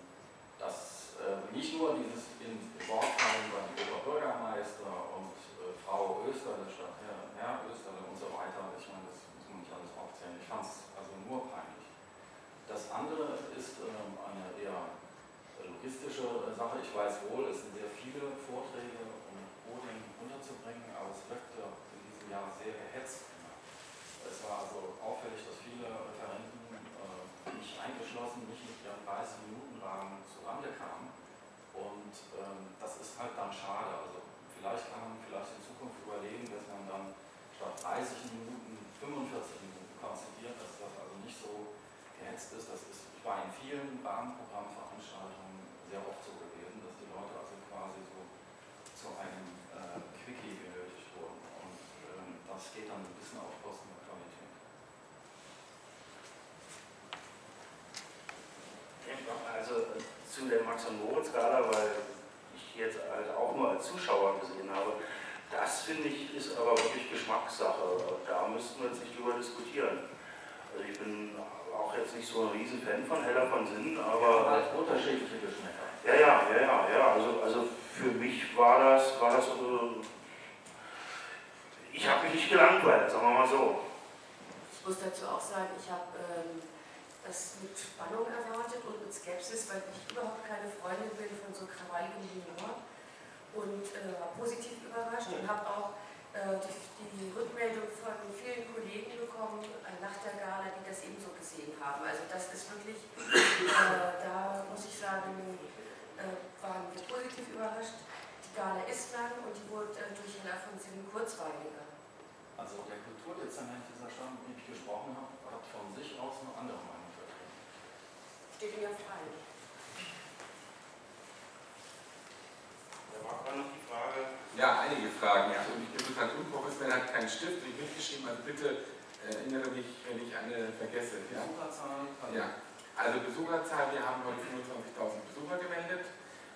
das äh, nicht nur dieses in Wort fallen beim Oberbürgermeister und äh, Frau Österle statt Herr, Herr Österle und so weiter. Ich meine, das muss man nicht alles aufzählen. Ich fand es also nur peinlich. Das andere ist ähm, eine eher logistische äh, Sache. Ich weiß wohl, es sind sehr viele Vorträge, um Podien unterzubringen, aber es wirkte in diesem Jahr sehr gehetzt. Es war also auffällig, dass viele Referenten, äh, mich eingeschlossen, nicht mit ihren 30-Minuten-Rahmen zurande kamen. Und ähm, das ist halt dann schade. Also vielleicht kann man vielleicht in Zukunft überlegen, dass man dann statt 30 Minuten 45 Minuten konzidiert, dass das also nicht so gehetzt ist. Das ist, war in vielen Rahmenprogrammveranstaltungen sehr oft so gewesen, dass die Leute also quasi so zu einem äh, Quickie benötigt wurden. Und ähm, das geht dann ein bisschen auf Kosten der Qualität. Also äh, zu der Max- und Moritz-Gala, weil ich jetzt halt auch nur als Zuschauer gesehen habe, das finde ich ist aber wirklich Geschmackssache. Da müssten wir jetzt nicht drüber diskutieren. Also ich bin auch jetzt nicht so ein Riesenfan von Heller von Sinnen, aber. halt unterschiedliche Geschmäcker. Ja, ja, ja, ja, ja. Also, also für mich war das, war das äh, ich habe mich nicht gelangweilt, sagen wir mal so. Ich muss dazu auch sagen, ich habe ähm, das mit Spannung erwartet und mit Skepsis, weil ich überhaupt keine Freundin bin von so krawalligem Humor und äh, war positiv überrascht und habe auch die, die Rückmeldung von vielen Kollegen bekommen äh, nach der Gala, die das ebenso gesehen haben. Also das ist wirklich, äh, da muss ich sagen, äh, waren wir positiv überrascht. Die Gala ist lang und die wurde äh, durch Herr von Sinnen kurzweiliger. Also der Kulturdezernent dieser Stadt, mit dem ich gesprochen habe, hat von sich aus eine andere Meinung vertreten. Steht mir frei. Stift und ich mitgeschrieben, also bitte erinnere mich, wenn ich eine vergesse. Ja? Besucherzahlen kann Ja, also Besucherzahl, wir haben heute 25.000 Besucher gemeldet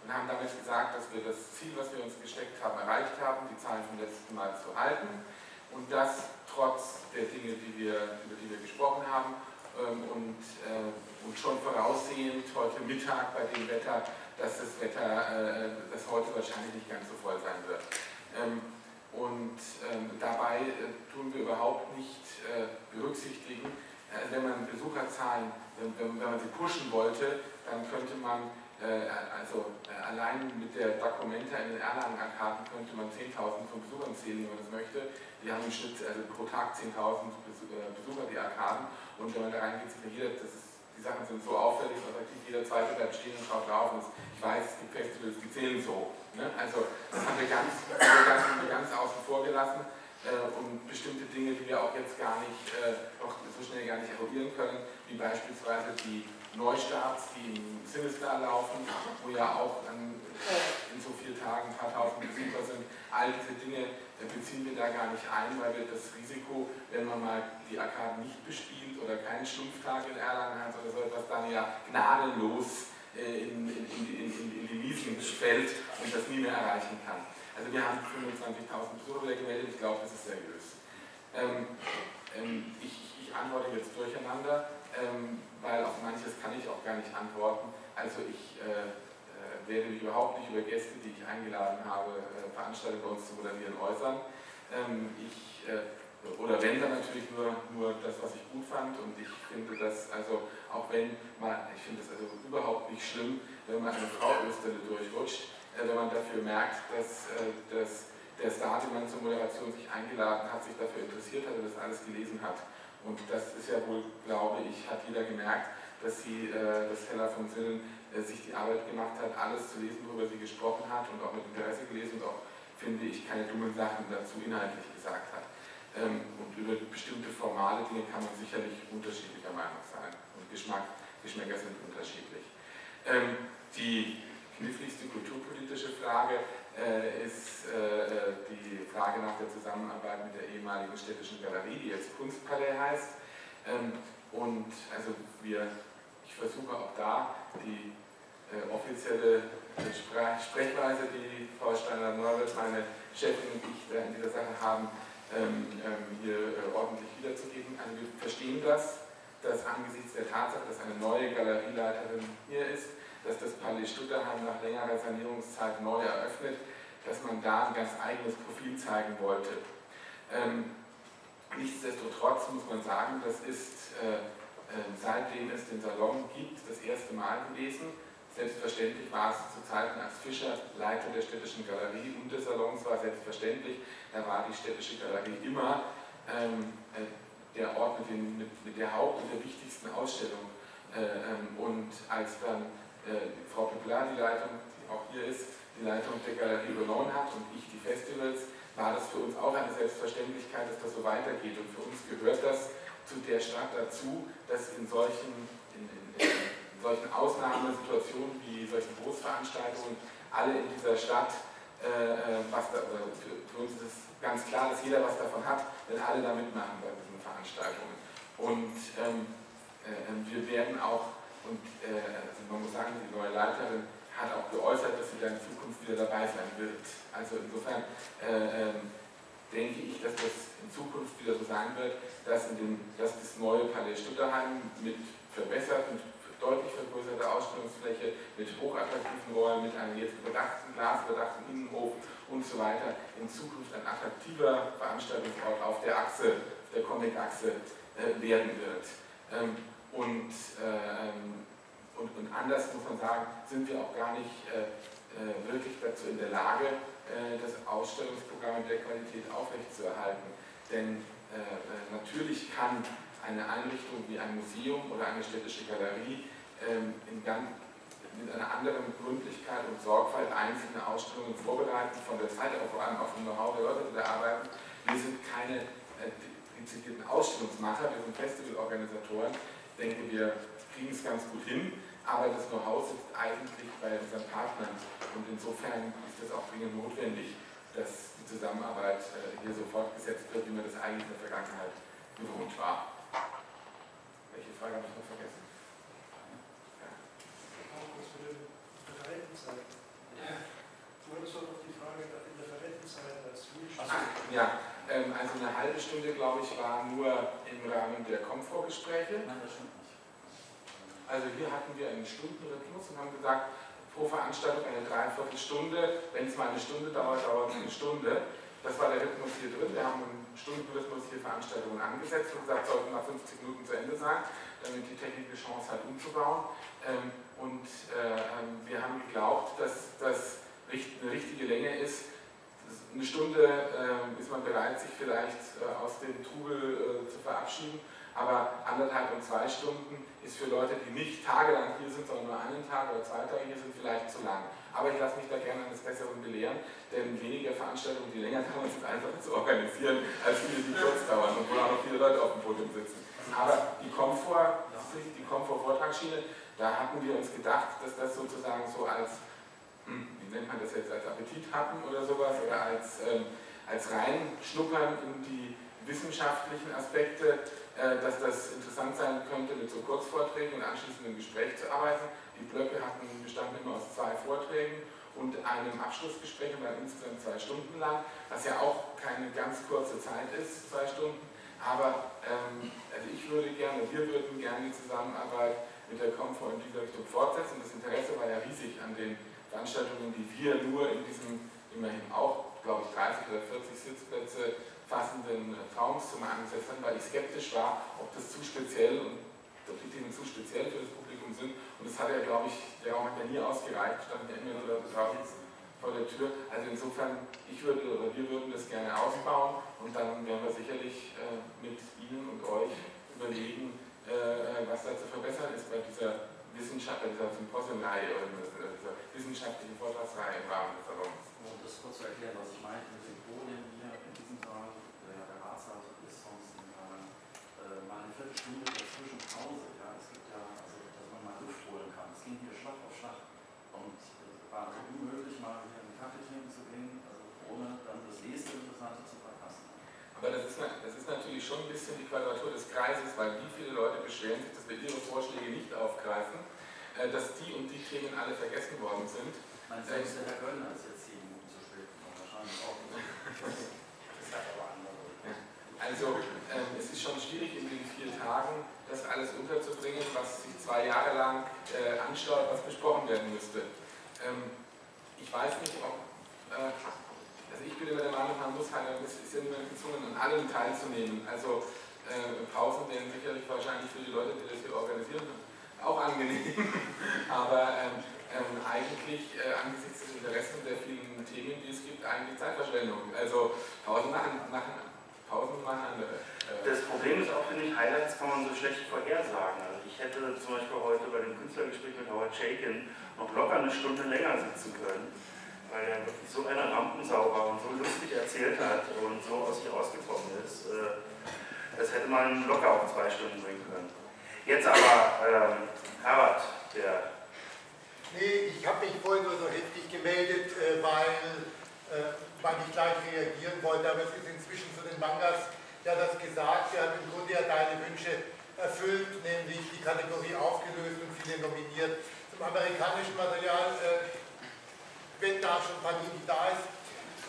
und haben damit gesagt, dass wir das Ziel, was wir uns gesteckt haben, erreicht haben, die Zahlen vom letzten Mal zu halten und das trotz der Dinge, die wir, über die wir gesprochen haben ähm, und, äh, und schon voraussehend heute Mittag bei dem Wetter, dass das Wetter, äh, das heute wahrscheinlich nicht ganz so voll sein wird. Ähm, und ähm, dabei äh, tun wir überhaupt nicht äh, berücksichtigen, äh, wenn man Besucherzahlen, wenn, wenn, wenn, man sie pushen wollte, dann könnte man, äh, also äh, allein mit der Documenta in den Erlangen-Arkaden könnte man 10.000 von Besuchern zählen, wenn man das möchte. Die haben im Schnitt also pro Tag 10.000 äh, Besucher, die Arkaden. Und wenn man da reingeht, sieht man jeder, das ist, die Sachen sind so auffällig, attraktiv, jeder zweite bleibt stehen und schaut drauf. Und ich weiß, es gibt Festivals, die zählen so. Ne? Also das haben wir ganz, ganz, haben wir ganz außen vor gelassen äh, und bestimmte Dinge, die wir auch jetzt gar nicht, äh, noch so schnell gar nicht eruieren können, wie beispielsweise die Neustarts, die im Sinister laufen, wo ja auch an, in so vier Tagen ein paar tausend Besucher sind. All diese Dinge beziehen wir da gar nicht ein, weil wir das Risiko, wenn man mal die Arkaden nicht bespielt oder keinen Stumpftag in Erlangen hat oder so etwas, dann ja gnadenlos äh, in, in, in, in, die Wiesen fällt und das nie mehr erreichen kann. Also wir haben 25.000 Besucher gemeldet, ich glaube, das ist seriös. Ähm, ähm, ich, ich, antworte jetzt durcheinander, ähm, weil auf manches kann ich auch gar nicht antworten. Also ich äh, äh, werde mich überhaupt nicht über Gäste, die ich eingeladen habe, äh, Veranstaltungen bei uns zu moderieren, äußern. Ähm, ich äh, oder wenn dann natürlich nur, nur das, was ich gut fand und ich finde das, also auch wenn man, ich finde es also überhaupt nicht schlimm, wenn man eine Frau Österle durchrutscht, äh, wenn man dafür merkt, dass, dass der Star, den man zur Moderation sich eingeladen hat, sich dafür interessiert hat und das alles gelesen hat. Und das ist ja wohl, glaube ich, hat jeder gemerkt, dass sie, äh, dass Hella von Sinnen äh, sich die Arbeit gemacht hat, alles zu lesen, worüber sie gesprochen hat und auch mit Interesse gelesen und auch, finde ich, keine dummen Sachen dazu inhaltlich gesagt hat. Ähm, und über bestimmte formale Dinge kann man sicherlich unterschiedlicher Meinung sein. Und Geschmack, Geschmäcker sind unterschiedlich. Ähm, die kniffligste kulturpolitische Frage äh, ist äh, die Frage nach der Zusammenarbeit mit der ehemaligen städtischen Galerie, die jetzt Kunstpalais heißt. Ähm, und also wir, ich versuche auch da die äh, offizielle Sprechweise, die Frau Steiner-Neuwirth, meine Chefin und ich da in dieser Sache haben, ähm, ähm, hier äh, ordentlich wiederzugeben. Also wir verstehen das, dass angesichts der Tatsache, dass eine neue Galerieleiterin hier ist, dass das Palais Stutterheim nach längerer Sanierungszeit neu eröffnet, dass man da ein ganz eigenes Profil zeigen wollte. Ähm, nichtsdestotrotz muss man sagen, das ist äh, seitdem es den Salon gibt, das erste Mal gewesen. Selbstverständlich war es zu Zeiten, als Fischer Leiter der städtischen Galerie und des Salons war, selbstverständlich, da war die städtische Galerie immer ähm, äh, der Ort mit, den, mit, mit, der Haupt- und der wichtigsten Ausstellung. Äh, ähm, und als dann äh, Frau Peplar die Leitung, die auch hier ist, die Leitung der Galerie übernommen hat und ich die Festivals, war das für uns auch eine Selbstverständlichkeit, dass das so weitergeht. Und für uns gehört das zu der Stadt dazu, dass in solchen, in, in, in solchen Ausnahmesituationen wie solchen Großveranstaltungen alle in dieser Stadt, äh, äh was da, für, für, uns ist es ganz klar, dass jeder was davon hat, wenn alle da mitmachen bei diesen Veranstaltungen. Und ähm, äh, wir werden auch, und äh, also man muss sagen, die neue Leiterin hat auch geäußert, dass sie da in Zukunft wieder dabei sein wird. Also insofern äh, ähm, denke ich, dass das in Zukunft wieder so sein wird, dass, in dem, dass das neue Palais Stutterheim mit verbesserten deutlich vergrößerte Ausstellungsfläche mit hochattraktiven Räumen, mit einem jetzt überdachten, glasüberdachten Innenhof und so weiter in Zukunft ein attraktiver Veranstaltungsort auf der Achse, der Comic-Achse äh, werden wird. Ähm, und, äh, und, und, anders muss man sagen, sind wir auch gar nicht äh, äh wirklich dazu in der Lage, das Ausstellungsprogramm in der Qualität aufrechtzuerhalten. Denn äh, natürlich kann eine Einrichtung wie ein Museum oder eine städtische Galerie ähm, ganz, mit einer anderen Gründlichkeit und Sorgfalt einzelne Ausstellungen vorbereiten, von der Zeit, aber vor allem auch vom Know-how der Leute, die da arbeiten. Wir sind keine äh, dezidierten Ausstellungsmacher, wir sind Festivalorganisatoren. Ich denke, wir kriegen es ganz gut hin, aber das Know-how sitzt eigentlich bei unseren Partnern und insofern ist das auch dringend notwendig. dass die Zusammenarbeit äh, hier so fortgesetzt wird, wie man das eigentlich in der Vergangenheit gewohnt war. Welche Frage habe ich noch vergessen? Ja. Du hattest doch noch die Frage nach den Referentenzeiten als Ach, ja, ähm, also eine halbe Stunde, glaube ich, war nur im Rahmen der Komfortgespräche. Nein, das stimmt. Also hier hatten wir einen Stundenrhythmus und haben gesagt, pro Veranstaltung eine Dreiviertelstunde. Wenn es mal eine Stunde dauert, dauert es eine Stunde. Das war der Rhythmus hier drin. Wir haben einen Stundenrhythmus hier Veranstaltungen angesetzt und gesagt, sollten nach 50 Minuten zu Ende sein, damit die Technik eine Chance hat, umzubauen. Ähm, und äh, ähm, wir haben geglaubt, dass das eine richtige Länge ist. Eine Stunde ähm, ist man bereit, sich vielleicht äh, aus dem Trubel äh, zu verabschieden aber anderthalb und zwei Stunden ist für Leute, die nicht tagelang hier sind, sondern nur einen Tag oder zwei Tage hier sind, vielleicht zu lang. Aber ich lasse mich da gerne eines Besseren belehren, denn weniger Veranstaltungen, die länger dauern, sind einfacher zu organisieren, als viele, die kurz dauern und wo auch noch viele Leute auf dem Podium sitzen. Aber die Komfort, die Komfort-Vortragsschiene, da hatten wir uns gedacht, dass das sozusagen so als, hm, wie nennt man das jetzt, als Appetit hatten oder sowas, oder als, ähm, als Reinschnuppern in die wissenschaftlichen Aspekte dass das interessant sein könnte, mit so Kurzvorträgen und anschließendem Gespräch zu arbeiten. Die Blöcke hatten, bestanden immer aus zwei Vorträgen und einem Abschlussgespräch und dann insgesamt zwei Stunden lang, was ja auch keine ganz kurze Zeit ist, zwei Stunden. Aber ähm, also ich würde gerne, wir würden gerne die Zusammenarbeit mit der Comfort in dieser Richtung fortsetzen. Das Interesse war ja riesig an den Veranstaltungen, die wir nur in diesem immerhin auch, glaube ich, 30 oder 40 Sitzplätze fassenden Trauungssumme angesetzt haben, weil ich skeptisch war, ob das zu speziell und ob die Themen zu speziell für das Publikum sind. Und das hat ja, glaube ich, der Raum hat ja nie ausgereicht, stand ja immer nur draußen vor der Tür. Also insofern, ich würde oder wir würden das gerne ausbauen und dann werden wir sicherlich äh, mit Ihnen und euch überlegen, äh, was da zu verbessern ist bei dieser Wissenschaft, bei dieser Symposiumreihe oder dieser wissenschaftlichen Vortragsreihe im Rahmen des Salons. Um das kurz zu erklären, was ich meine mit dem Folien Viertelstunde dazwischen Pause. Ja. Es gibt ja, also, dass man mal Luft holen kann. Es ging hier Schlag auf Schlag. Und es war also unmöglich, mal hier einen Kaffee trinken zu gehen, also ohne dann das nächste Interessante zu verpassen. Aber das ist, das ist natürlich schon ein bisschen die Quadratur des Kreises, weil wie viele Leute beschweren sich, dass wir ihre Vorschläge nicht aufgreifen, äh, dass die und die Themen alle vergessen worden sind. Mein selbst der Herr Göllner ist jetzt sieben Minuten zu spät wahrscheinlich auch das hat aber andere. Also ähm, es ist schon schwierig in den vier Tagen das alles unterzubringen, was sich zwei Jahre lang äh, ansteuert, was besprochen werden müsste. Ähm, ich weiß nicht, ob, äh, also ich bin immer der Meinung, man muss halt, es ist ja niemand gezwungen, an allem teilzunehmen. Also äh, Pausen wären sicherlich wahrscheinlich für die Leute, die das hier organisieren, auch angenehm. Aber ähm, ähm, eigentlich äh, angesichts des Interessen der vielen Themen, die es gibt, eigentlich Zeitverschwendung. Also Pausen machen, machen tausendmal andere. Äh, das Problem ist auch, finde ich, Highlights kann man so schlecht vorhersagen. Also ich hätte zum Beispiel heute bei dem Künstlergespräch mit Howard Shakin noch locker eine Stunde länger sitzen können, weil er wirklich so eine Rampensau war und so lustig erzählt hat und so aus sich rausgekommen ist. Äh, das hätte man locker auf zwei Stunden bringen können. Jetzt aber, ähm, Herbert, der... Nee, ich habe mich vorhin nur so heftig gemeldet, äh, weil, weil ich gleich reagieren wollte, aber es ist inzwischen den Mangas ja das gesagt, er hat im Grunde ja deine Wünsche erfüllt, nämlich die Kategorie aufgelöst und viele nominiert. Zum amerikanischen Material, äh, wenn da schon Panini da ist,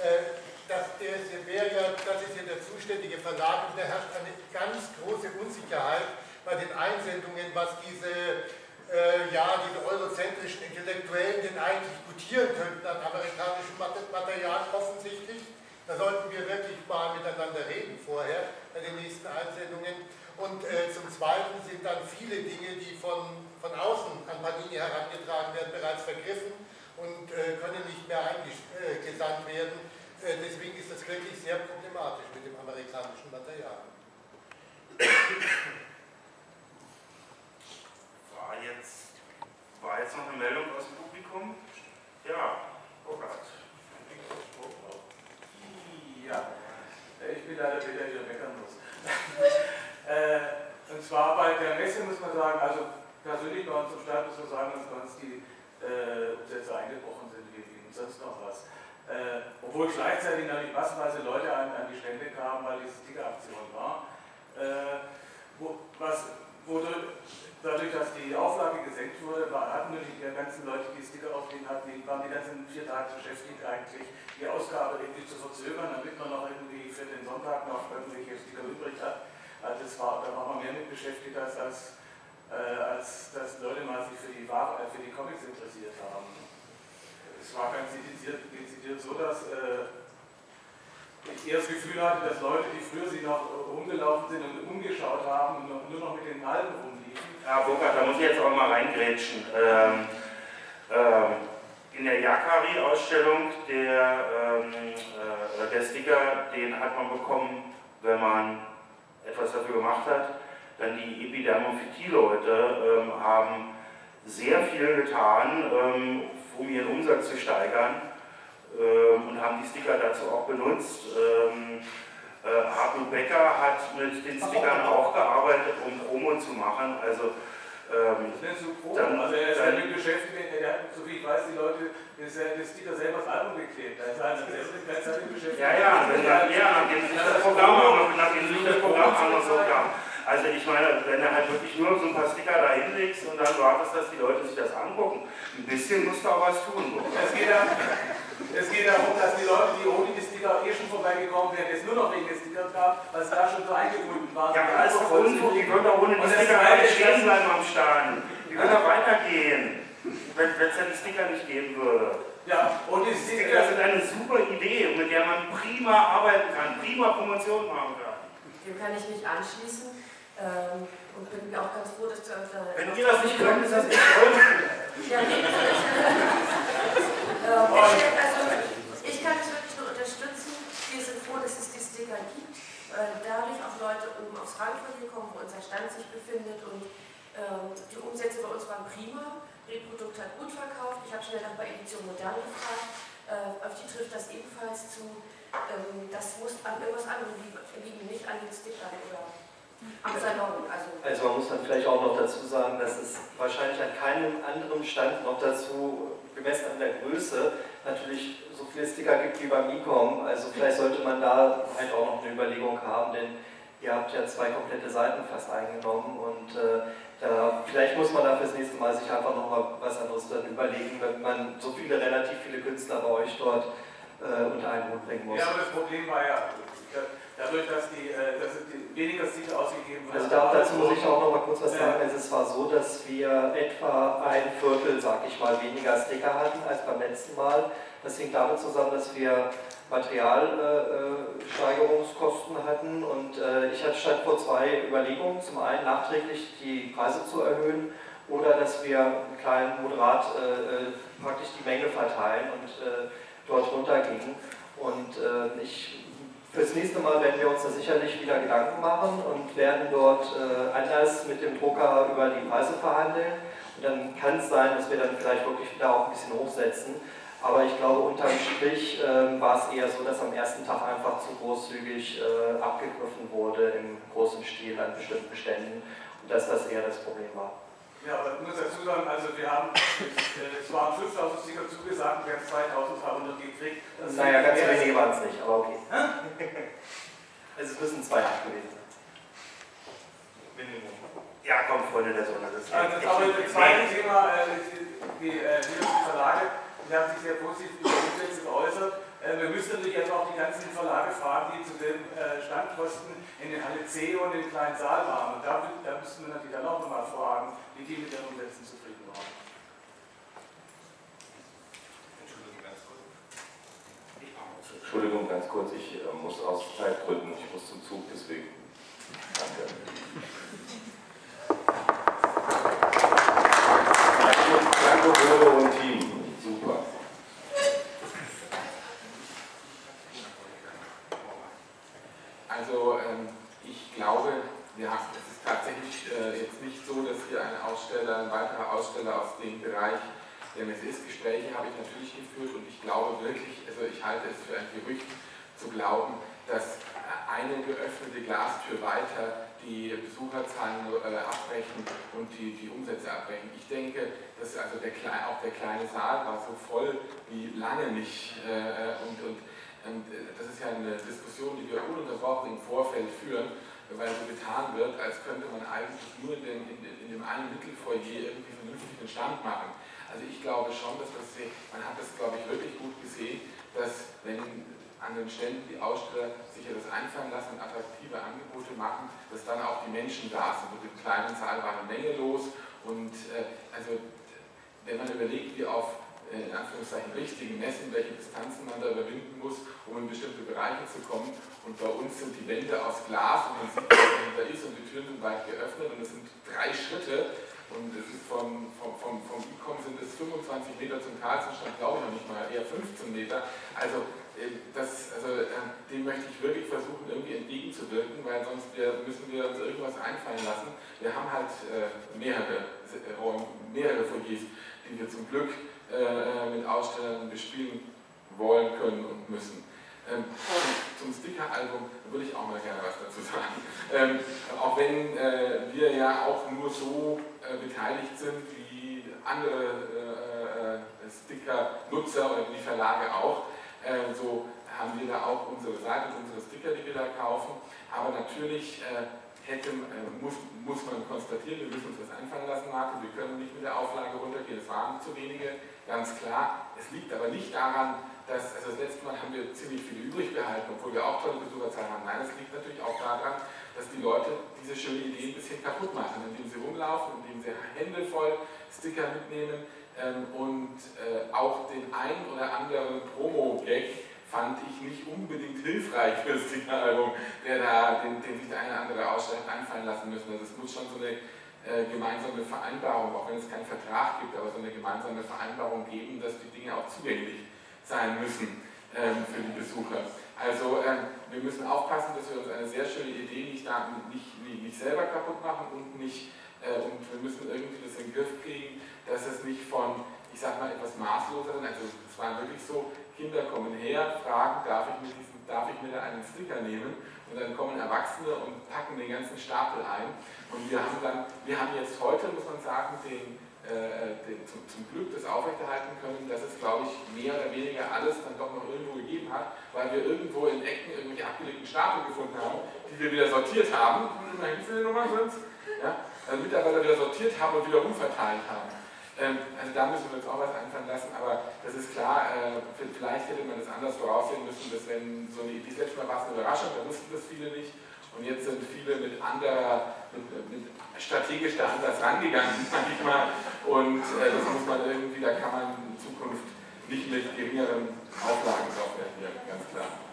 äh, das, der ist, ja, das ist ja der zuständige Verlag und da herrscht eine ganz große Unsicherheit bei den Einsendungen, was diese, äh, ja, diese eurozentrischen Intellektuellen denn eigentlich gutieren könnten an amerikanischem Material offensichtlich. Da sollten wir wirklich mal miteinander reden vorher bei den nächsten Einsendungen. Und äh, zum Zweiten sind dann viele Dinge, die von, von außen an Panini herangetragen werden, bereits vergriffen und äh, können nicht mehr eingesandt werden. Äh, deswegen ist das wirklich sehr problematisch mit dem amerikanischen Material. War jetzt, war jetzt noch eine Meldung aus dem Publikum? Ja, oh Gott. Ja, ich bin leider wieder wieder meckern muss. äh, und zwar bei der Messe muss man sagen, also persönlich bei uns im Staat muss man sagen, dass bei die äh, Umsätze eingebrochen sind wie, wie sonst noch was. Äh, obwohl gleichzeitig natürlich massenweise Leute an, an die Stände kamen, weil diese Stickeraktion war. Äh, wo, was, wodurch, dadurch, dass die Auflage gesenkt wurde, hatten die ganzen Leute, die Sticker aufliegen hatten, die waren die ganzen vier Tage beschäftigt eigentlich, die Ausgabe irgendwie zu verzögern, damit man noch irgendwie für den Sonntag noch irgendwelche Sticker übrig hat. Also das war, da war man mehr mit beschäftigt, als, als, äh, als dass Leute mal sich für die, Ware, äh, für die Comics interessiert haben es war ganz dezidiert so, dass äh, ich eher das Gefühl hatte, dass Leute, die früher sie noch rumgelaufen sind und umgeschaut haben und nur noch mit den Alben rumliefen. Ja, Burkhard, da muss ich jetzt auch mal reingrätschen. Ähm, ähm, in der Yakari-Ausstellung, der, ähm, äh, der Sticker, den hat man bekommen, wenn man etwas dafür gemacht hat. Dann die Epidermophytie-Leute ähm, haben sehr viel getan, ähm, um ihren Umsatz zu steigern ähm, und haben die Sticker dazu auch benutzt. Ähm, äh, Hartmut Becker hat mit den Stickern auch gearbeitet, um Promo zu machen. Also, ähm, das ist so Dann, also er ist dann, damit beschäftigt, er hat, so wie ich weiß, die Leute das, das Sticker selber das Album geklebt. Er ist also selbst damit beschäftigt. Ja, ja, wenn, ja, nachdem sich das Programm, nachdem sich das Programm anders so kam. Also ich meine, wenn du halt wirklich nur so ein paar Sticker da hinlegst und dann wartest, dass die Leute sich das angucken, ein bisschen musst du auch was tun. Es geht, ja, es geht darum, dass die Leute, die ohne die Sticker eh schon vorbeigekommen wären, jetzt nur noch wegen des Stickers gab, weil es da schon so eingebunden war. Ja, ist doch Unfug, die würden doch ohne die Sticker nicht stehen bleiben am Stand. Die würden doch weitergehen, wenn es ja die Sticker nicht geben würde. Ja, und die Sticker sind eine super Idee, mit der man prima arbeiten kann, prima Promotion machen kann. Dem kann ich mich anschließen. Ähm, und bin auch ganz froh, dass du da. Wenn ihr das nicht könnt, ist das nicht toll. ja, nee, das ist, ähm, also, ich kann es wirklich nur unterstützen. Wir sind froh, dass es die Sticker gibt, weil dadurch auch Leute oben aufs Rangquartier kommen, wo unser Stand sich befindet. Und ähm, die Umsätze bei uns waren prima. Reprodukt hat gut verkauft. Ich habe schnell nach bei Edition Modern gefragt. Äh, auf die trifft das ebenfalls zu. Ähm, das muss an irgendwas anderem liegen, nicht an den Stickern oder am Salon. Also. also man muss dann vielleicht auch noch dazu sagen, dass es wahrscheinlich an keinem anderen Stand noch dazu, gemessen an der Größe, natürlich so viele Sticker gibt wie beim E-Com. Also vielleicht sollte man da halt auch noch eine Überlegung haben, denn ihr habt ja zwei komplette Seiten fast eingenommen und äh, da, vielleicht muss man da fürs nächste Mal sich einfach noch mal was anderes dann überlegen, wenn man so viele, relativ viele Künstler bei euch dort äh, unter einen Hut bringen muss. Ja, aber das Problem war ja, dadurch, dass die, äh, dass die weniger Sticker ausgegeben wurden. Also da, dazu muss ich auch noch mal kurz was sagen. Also es war so, dass wir etwa ein Viertel, sag ich mal, weniger Sticker hatten als beim letzten Mal. Das hing damit zusammen, dass wir Materialsteigerungskosten äh, hatten und äh, ich hatte stand vor zwei Überlegungen. Zum einen nachträglich die Preise zu erhöhen oder dass wir klein moderat äh, praktisch die Menge verteilen und dort runtergingen. Und ich Fürs nächste Mal werden wir uns da sicherlich wieder Gedanken machen und werden dort äh, anders mit dem Drucker über die Preise verhandeln. Und dann kann es sein, dass wir dann vielleicht wirklich wieder auch ein bisschen hochsetzen. Aber ich glaube, unterm Strich äh, war es eher so, dass am ersten Tag einfach zu großzügig äh, abgegriffen wurde im großen Stil an bestimmten Beständen und dass das eher das Problem war. Ja, aber ich muss dazu sagen, also wir haben, es waren 5000 Sticker zugesagt, wir haben 2200 gekriegt. Das naja, ganz so wenige waren es nicht, aber okay. also es müssen zwei gewesen sein. Minimum. Ja, komm, Freunde der Sonne. Das also, aber das zweite Thema, äh, die, die, äh, die Verlage, die haben sich sehr positiv über Umsätze geäußert. Äh, wir müssen natürlich jetzt auch die ganzen Verlage fragen, die zu den äh, Standkosten in den Halle C und den kleinen Saal waren. Und da, da müssen wir natürlich dann auch nochmal fragen, wie die mit den Umsätzen zufrieden waren. Entschuldigung, ganz kurz, ich äh, muss aus Zeitgründen, ich muss zum Zug, deswegen. Danke, Bürger und Team. Super. Also ähm, ich glaube, wir haben, es ist tatsächlich äh, jetzt nicht so, dass hier ein Aussteller, ein Aussteller aus dem Bereich der Messe ist. Gespräche habe ich natürlich geführt und ich glaube wirklich, also ich halte es für ein Gerücht zu glauben, dass eine geöffnete Glastür weiter die Besucherzahlen äh, abbrechen und die, die Umsätze abbrechen. Ich denke, dass also der, auch der kleine Saal war so voll wie lange nicht. Äh, und, und, und das ist ja eine Diskussion, die wir ununterbrochen im Vorfeld führen, weil so getan wird, als könnte man eigentlich nur in dem, in, in dem einen Mittelfoyer irgendwie den Stand machen. Also ich glaube schon, dass das, man hat das, glaube ich, wirklich gut gesehen, dass wenn an den Ständen die Aussteller sich das einfallen lassen und attraktive Angebote machen, dass dann auch die Menschen da sind. Und im kleinen Saal war eine Menge los und äh, also wenn man überlegt, wie auf äh, in Anführungszeichen richtigen Messen, welche Distanzen man da überwinden muss, um in bestimmte Bereiche zu kommen. Und bei uns sind die Wände aus Glas und man sieht, was dahinter ist und die Türen sind weit geöffnet und es sind drei Schritte und es ist vom, vom, vom, vom ICOM sind es 25 Meter zum Karlsenstand, glaube ich noch nicht mal, eher 15 Meter. Also äh, das, also, äh, dem möchte ich wirklich versuchen, irgendwie entgegenzuwirken, weil sonst wir, müssen wir uns irgendwas einfallen lassen. Wir haben halt äh, mehrere Räume, mehrere Foyers, die wir zum Glück mit Ausstellern bespielen wollen, können und müssen. Ähm, zum Sticker-Album würde ich auch mal gerne was dazu sagen. Ähm, auch wenn äh, wir ja auch nur so äh, beteiligt sind wie andere Sticker-Nutzer oder die Verlage auch, äh, so haben wir da auch unsere Seite, unsere Sticker, die wir da kaufen. Aber natürlich äh, hätte, äh, muss, muss man konstatieren, wir müssen uns das einfallen lassen, Martin, wir können nicht mit der Auflage runtergehen, es waren zu wenige, ganz klar. Es liegt aber nicht daran, dass, also das letzte Mal haben wir ziemlich viele übrig behalten, obwohl wir auch tolle Besucherzahlen haben. Nein, es liegt natürlich auch daran, dass die Leute diese schöne Idee ein bisschen kaputt machen, indem sie rumlaufen, indem sie Hände voll Sticker mitnehmen, ähm, und äh, auch den einen oder anderen Promo-Gag fand ich nicht unbedingt hilfreich für das Signalalbum, der da, den, den sich der eine oder andere Aussteller einfallen lassen müssen. Also es muss schon so eine äh, gemeinsame Vereinbarung, auch wenn es keinen Vertrag gibt, aber so eine gemeinsame Vereinbarung geben, dass die Dinge auch zugänglich sein müssen ähm, für die Besucher. Also ähm, wir müssen aufpassen, dass wir uns eine sehr schöne Idee nicht, da, nicht, nicht selber kaputt machen und nicht äh, und wir müssen irgendwie das in den Griff kriegen, dass es nicht von, ich sag mal, etwas maßloseren, also es war wirklich so, Kinder kommen her, fragen, darf ich mir, diesen, darf ich mir da einen Sticker nehmen? Und dann kommen Erwachsene und packen den ganzen Stapel ein. Und wir haben dann, wir haben jetzt heute, muss man sagen, den, äh, den, zum, zum, Glück das aufrechterhalten können, dass es, glaube ich, mehr oder weniger alles dann doch noch irgendwo gegeben hat, weil wir irgendwo in Ecken irgendwelche abgelegten Stapel gefunden haben, die wir wieder sortiert haben. Wie viele Nummern sind? Ja? Also Mitarbeiter wieder sortiert haben und wieder umverteilt haben. Ähm, also da müssen wir uns auch was einfallen lassen, aber das ist klar, äh, vielleicht hätte man das anders voraussehen müssen, dass wenn so eine Idee, letzte Mal war es eine Überraschung, da wussten das viele nicht und jetzt sind viele mit anderer, mit, mit strategisch da anders rangegangen, manchmal und äh, das muss man irgendwie, da kann man in Zukunft nicht mit geringeren Auflagen drauf ganz klar.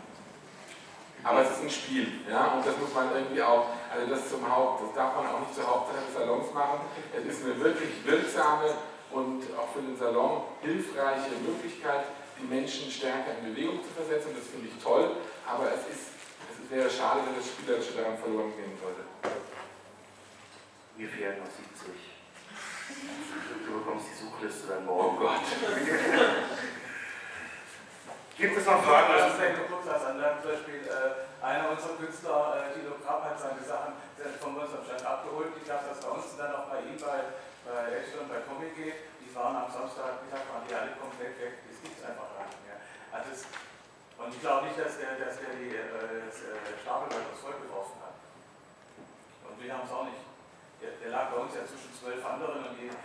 Aber es ist ein Spiel, ja, und das muss man irgendwie auch, also das zum Haupt, das darf man auch nicht zur Hauptsache des Salons machen. Es ist eine wirklich wirksame und auch für den Salon hilfreiche Möglichkeit, die Menschen stärker in Bewegung zu versetzen. Das finde ich toll, aber es, ist, es wäre schade, wenn das Spielerische daran verloren gehen würde. Wir fehlen noch 70. Du bekommst die Suchliste dann morgen. Oh Gott. Gibt es noch Fragen? Das ist als Anmerkung. Zum Beispiel äh, einer unserer Künstler, äh, Tilo Krapp, hat seine Sachen von uns am Stand abgeholt. Ich darf das bei uns dann auch bei ihm bei, bei Action und bei Comic geht. Die waren am Samstagmittag, waren die alle komplett weg. Das gibt es einfach gar nicht mehr. Also das, und ich glaube nicht, dass der, dass der die äh, das, äh, aufs Volk geworfen hat. Und wir haben es auch nicht. Der, der, lag bei uns ja zwischen zwölf anderen und die, die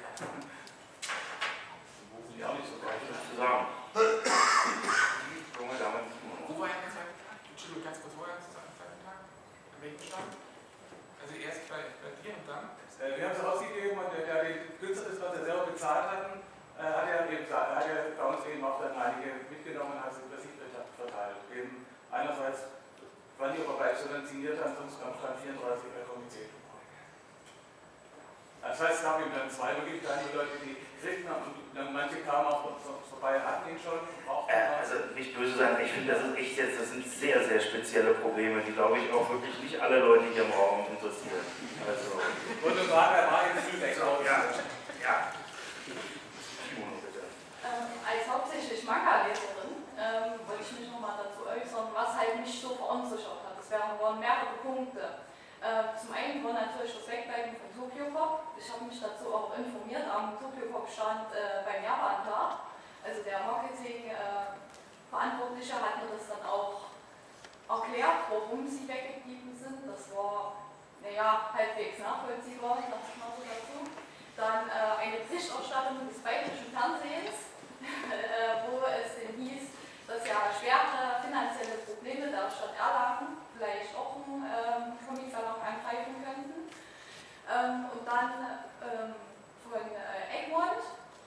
rufen die auch nicht so weit. Zusammen. junge Dame. Wo war er jetzt? Entschuldigung, ganz kurz, wo war er am zweiten Tag? An welchem Stand? Also erst bei, bei dir und dann? Äh, wir haben es ausgegeben und der, der die Künstler, das, was er selber bezahlt hatten, äh, hat er eben hat er bei uns eben auch dann einige mitgenommen und hat sie sich verteilt. Eben einerseits waren die aber bei subventioniert, ansonsten am Stand 34 bei Komitee. Das heißt, es gab eben dann zwei Möglichkeiten, die Leute, die kriegten und dann manche kamen auch vorbei, hatten ihn schon. Äh, also nicht böse sein, ich finde, das ist echt jetzt, das sind sehr, sehr spezielle Probleme, die glaube ich auch wirklich nicht alle Leute hier im Raum interessieren. Also. Und sagst, er war jetzt Lübeck Ja, ja. Ähm, als hauptsächlich Manga-Leserin ähm, wollte ich mich nochmal dazu äußern, was halt mich so verunsichert hat. Das waren mehrere Punkte. Äh, zum einen war natürlich das Wegbleiben von Tokyo Pop. Ich habe mich dazu auch informiert. Am Tokyo Pop Kopf stand äh, beim Japan-Tag. Also der Marketing-Verantwortliche äh, hat mir das dann auch erklärt, warum sie weggeblieben sind. Das war, naja, halbwegs nachvollziehbar, ich dachte mal so dazu. Dann äh, eine Berichterstattung des bayerischen Fernsehens, äh, wo es denn hieß, dass ja schwere finanzielle Probleme der Stadt Erlangen vielleicht auch einen ähm, Comic-Salon angreifen könnten. Ähm, und dann ähm, von äh, Egmont,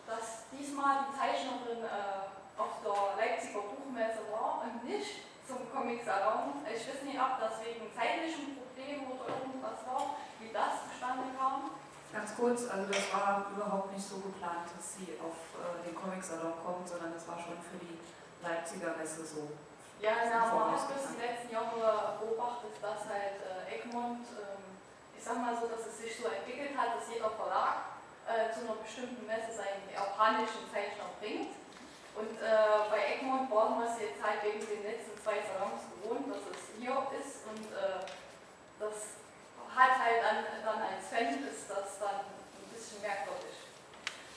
dass diesmal die Zeichnerin äh, auf der Leipziger Buchmesse war und nicht zum Comic-Salon. Ich weiß nicht, ob das wegen zeitlichen Problemen oder irgendwas war, wie das zustande kam. Ganz kurz, also das war überhaupt nicht so geplant, dass sie auf äh, den Comic-Salon kommt, sondern das war schon für die Leipziger Messe so. Ja, na, man hat das die letzten Jahre beobachtet, dass halt äh, Egmont, ähm, ich sag mal so, dass es sich so entwickelt hat, dass jeder Verlag äh, zu einer bestimmten Messe seinen japanischen Zeichner bringt. Und äh, bei Egmont waren wir es jetzt halt wegen den letzten zwei Salons gewohnt, dass es hier ist und äh, das hat halt dann, dann als Fan ist das dann ein bisschen merkwürdig.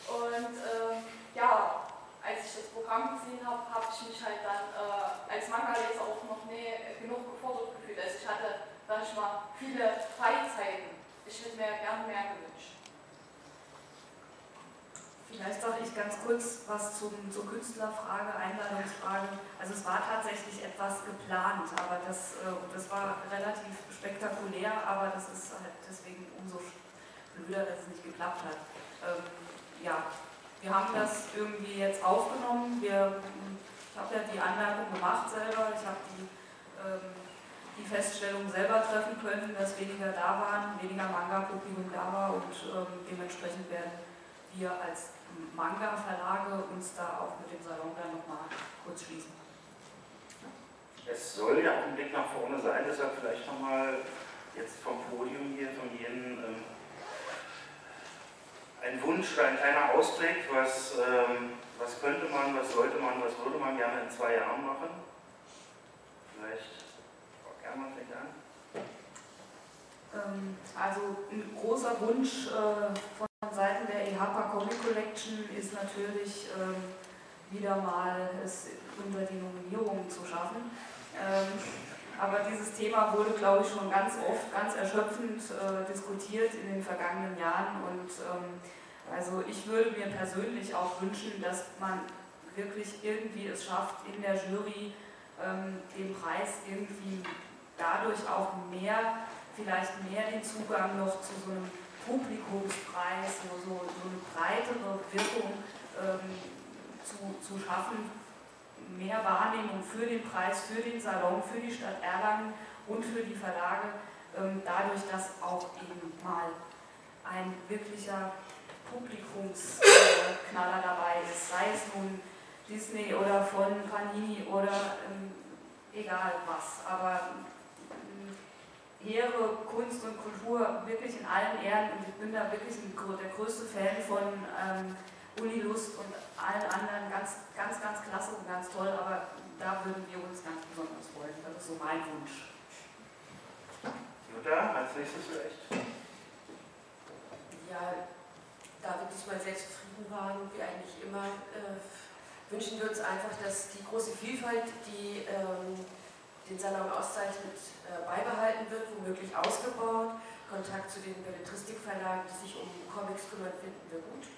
Und ähm, ja, als ich das Programm gesehen habe, habe ich mich halt dann äh, als Manga-Leser auch noch nie genug gefordert gefühlt. Also ich hatte, sag ich mal, viele Freizeiten. Ich hätte mir gern mehr gewünscht. Vielleicht sage ich ganz kurz was zum, zur Künstlerfrage, Einladungsfrage. Also es war tatsächlich etwas geplant, aber das, äh, das war relativ spektakulär, aber das ist halt deswegen umso blöder, dass es nicht geklappt hat. Ähm, ja, wir haben das irgendwie jetzt aufgenommen. Wir, ich habe ja die Anmerkung gemacht selber. Ich habe die, ähm, die Feststellung selber treffen können, dass weniger da waren, weniger Manga-Publikum da war und ähm, dementsprechend werden wir als Manga-Verlage uns da auch mit dem Salon dann nochmal kurz schließen. Es soll ja auch ein Blick nach vorne sein, deshalb vielleicht nochmal jetzt vom Podium hier von jedem ähm, ein Wunsch oder ein kleiner Ausblick, was, ähm, was könnte man, was sollte man, was würde man gerne in zwei Jahren machen? Vielleicht, Frau Germann fängt an. Ähm, also ein großer Wunsch äh, von Seiten der EHPA Comic Collection ist natürlich ähm, wieder mal es unter die Nominierungen zu schaffen. Ähm, aber dieses Thema wurde, glaube ich, schon ganz oft, ganz erschöpfend äh, diskutiert in den vergangenen Jahren. Und ähm, also ich würde mir persönlich auch wünschen, dass man wirklich irgendwie es schafft, in der Jury ähm, den Preis irgendwie dadurch auch mehr, vielleicht mehr den Zugang noch zu so einem Publikumspreis, so, so, so eine breitere Wirkung ähm, zu, zu schaffen, mehr Wahrnehmung für den Preis, für den Salon, für die Stadt Erlangen und für die Verlage, ähm, dadurch, dass auch eben mal ein wirklicher Publikumsknaller dabei ist, sei es nun Disney oder von Panini oder ähm, egal was. Aber Ehre, Kunst und Kultur wirklich in allen Ehren und ich bin da wirklich ein, der größte Fan von ähm, Unilust und allen anderen ganz, ganz, ganz klasse und ganz toll, aber da würden wir uns ganz besonders freuen. Das ist so mein Wunsch. Jutta, als nächstes vielleicht. Ja, da wir diesmal sehr zufrieden waren, wie eigentlich immer, äh, wünschen wir uns einfach, dass die große Vielfalt, die ähm, den Salon auszeichnet, äh, beibehalten wird, womöglich ausgebaut. Kontakt zu den Belletristikverlagen, die sich um Comics kümmern, finden wir gut.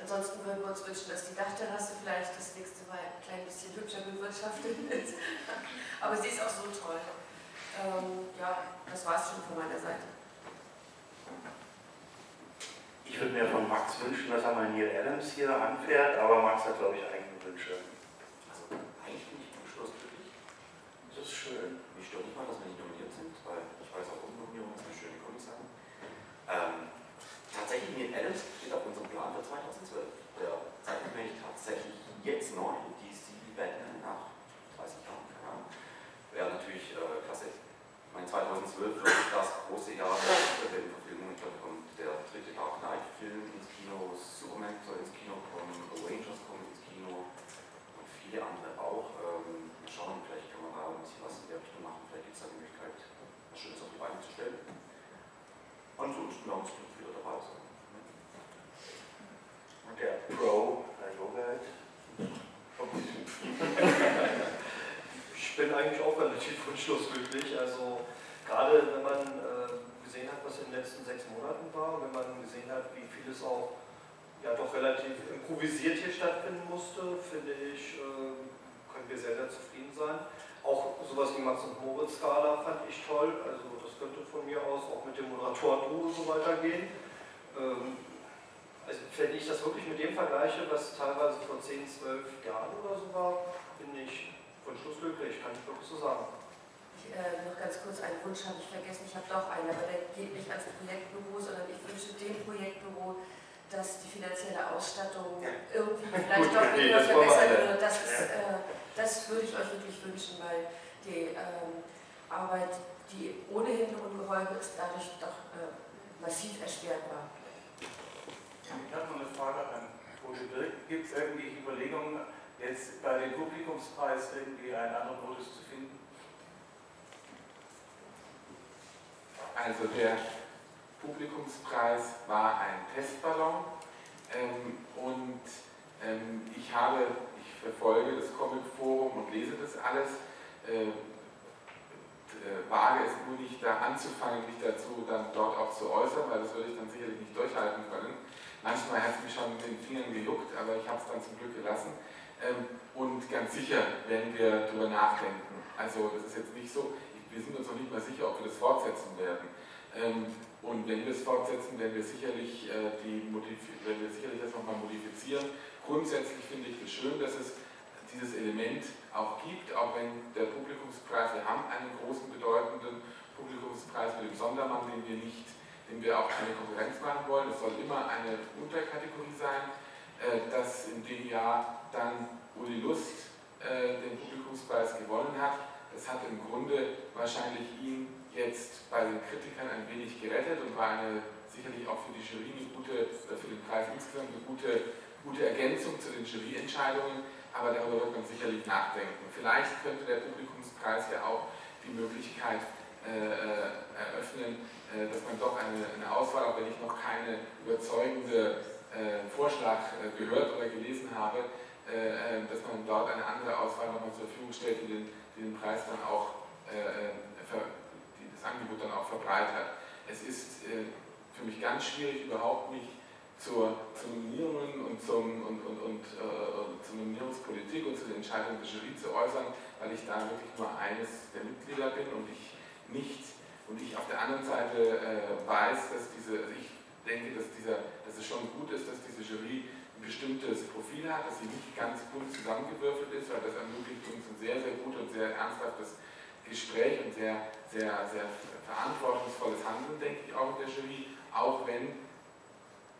Ansonsten würden wir uns wünschen, dass die Dachterrasse vielleicht das nächste Mal ein klein bisschen hübscher bewirtschaftet wird. Aber sie ist auch so toll. Ähm, ja, das war es schon von meiner Seite. Ich würde mir von Max wünschen, dass er mal Neil Adams hier anfährt, aber Max hat, glaube ich, eigene Wünsche. Also eigentlich bin ich wunschlos glücklich. Das ist schön. Mich stört nicht mal, dass wir nicht nominiert sind, weil ich weiß auch, Umnominierungen ist eine schöne Comics haben. Ähm, tatsächlich, Neil Adams steht auf unserem Plan für 2012. Der zeichnet nämlich tatsächlich jetzt neu DC Batman nach 30 Jahren, keine Ahnung. Wäre natürlich äh, klasse. Mein 2012 wird das große Jahr der Verfilmung. Ich glaube, kommt der dritte Dark Knight-Film ins Kino, Superman soll ins Kino kommen, Rangers kommen ins Kino und viele andere auch. Ähm, mal schauen, vielleicht kann man da ein bisschen was in der Richtung machen. Vielleicht gibt es da die Möglichkeit, was Schönes auf die Beine zu stellen. Ansonsten wir uns wieder dabei sein. relativ wunschlos Also gerade wenn man äh, gesehen hat, was in den letzten sechs Monaten war, wenn man gesehen hat, wie vieles auch ja doch relativ improvisiert hier stattfinden musste, finde ich, äh, können wir sehr, sehr zufrieden sein. Auch sowas wie Max und Moritz Skala fand ich toll. Also das könnte von mir aus auch mit dem Moderatoren so weitergehen. Ähm, also wenn ich das wirklich mit dem vergleiche, was teilweise vor 10, 12 Jahren oder so war, bin ich wunschlos glücklich, kann ich wirklich so sagen. Ich, äh, noch ganz kurz, einen Wunsch habe ich vergessen, ich habe doch einen, aber der geht nicht ans Projektbüro, sondern ich wünsche dem Projektbüro, dass die finanzielle Ausstattung irgendwie vielleicht doch wieder verbessert wird. Das, äh, das würde ich euch wirklich wünschen, weil die ähm, Arbeit, die ohnehin ungeheuer ist, dadurch doch äh, massiv erschwert war. Ich habe noch eine Frage an Tote Birk. Gibt es irgendwie Überlegungen, jetzt bei dem Publikumspreis irgendwie einen anderen Modus zu finden? Also der Publikumspreis war ein Testballon ähm, und ähm, ich habe, ich verfolge das Comic Forum und lese das alles, äh, äh, wage es nur nicht da anzufangen, mich dazu dann dort auch zu äußern, weil das würde ich dann sicherlich nicht durchhalten können. Manchmal hat es mich schon mit den Fingern gejuckt, aber ich habe es dann zum Glück gelassen. Ähm, und ganz sicher werden wir darüber nachdenken. Also das ist jetzt nicht so, wir sind uns noch nicht mal sicher, ob wir das fortsetzen werden. Ähm, und wenn wir es fortsetzen, werden wir sicherlich, äh, die werden wir sicherlich das nochmal modifizieren. Grundsätzlich finde ich es schön, dass es dieses Element auch gibt, auch wenn der Publikumspreis, wir haben einen großen, bedeutenden Publikumspreis mit dem Sondermann, den wir nicht dem wir auch keine Konkurrenz machen wollen. Es soll immer eine Unterkategorie sein, äh, dass in dem Jahr dann Uli Lust äh, den Publikumspreis gewonnen hat. Das hat im Grunde wahrscheinlich ihn jetzt bei den Kritikern ein wenig gerettet und war eine sicherlich auch für die Jury eine gute, für den Preis insgesamt eine gute, gute Ergänzung zu den Juryentscheidungen, aber darüber wird man sicherlich nachdenken. Vielleicht könnte der Publikumspreis ja auch die Möglichkeit äh, eröffnen, äh, dass man doch eine, eine, Auswahl, auch wenn ich noch keine überzeugende äh, Vorschlag äh, gehört oder gelesen habe, äh, äh, dass man dort eine andere Auswahl nochmal zur Verfügung stellt, die den, den Preis dann auch, ver, die das Angebot dann auch verbreitert. Es ist für mich ganz schwierig, überhaupt mich zur, zu Nominierungen und, zum, und, und, und zur Nominierungspolitik und zu den Entscheidungen der Jury zu äußern, weil ich da wirklich nur eines der Mitglieder bin und ich nicht und ich auf der anderen Seite äh, weiß, dass diese, also ich denke, dass, dieser, dass es schon gut ist, dass diese Jury bestimmtes Profil hat, dass sie nicht ganz bunt zusammengewürfelt ist, weil das ermöglicht uns ein sehr, sehr gutes und sehr ernsthaftes Gespräch und sehr, sehr, sehr verantwortungsvolles Handeln, denke ich, auch in der Jury, auch wenn,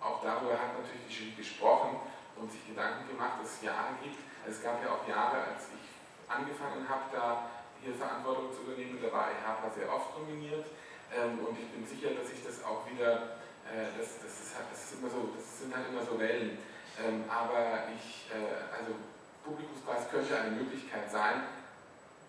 auch darüber hat natürlich die Jury gesprochen und sich Gedanken gemacht, dass es Jahre gibt. Es gab ja auch Jahre, als ich angefangen habe, da hier Verantwortung zu übernehmen. Da war EHPA sehr oft nominiert ähm, und ich bin sicher, dass ich das auch wieder, äh, das, das, ist, halt, das, ist immer so, das sind halt immer so Wellen. Ähm, aber ich, äh, also Publikumspreis könnte eine Möglichkeit sein,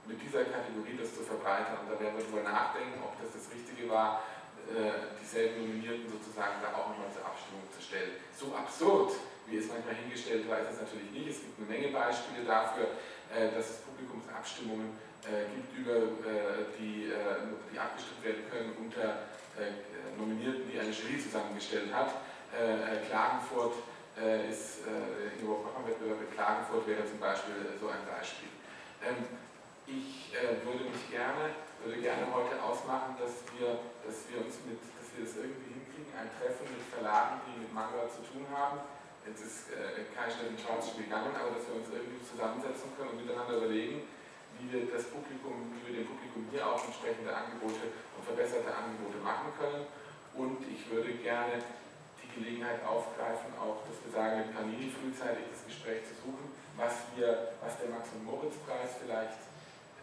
mit dieser Kategorie das zu verbreitern. Und da werden wir darüber nachdenken, ob das das Richtige war, äh, dieselben Nominierten sozusagen da auch nochmal zur Abstimmung zu stellen. So absurd, wie es manchmal hingestellt war, ist es natürlich nicht. Es gibt eine Menge Beispiele dafür, äh, dass es Publikumsabstimmungen äh, gibt, über äh, die, äh, die abgestimmt werden können unter Nominierten, die eine Jury zusammengestellt hat. Klagenfurt ist, Ingeborg Wettbewerb in Klagenfurt wäre zum Beispiel so ein Beispiel. Ähm, ich würde mich gerne, würde gerne heute ausmachen, dass wir, dass wir uns mit, dass wir das irgendwie hinkriegen, ein Treffen mit Verlagen, die mit Manga zu tun haben. Jetzt ist äh, kein Schritt in Schwarzspiel gegangen, aber dass wir uns irgendwie zusammensetzen können und miteinander überlegen, wie wir das Publikum, wie wir dem Publikum hier auch entsprechende Angebote und verbesserte Angebote machen können. Und ich würde gerne Gelegenheit aufgreifen, auch, dass wir sagen, mit Panini frühzeitig das Gespräch zu suchen, was wir, was der Max- und Moritz-Preis vielleicht,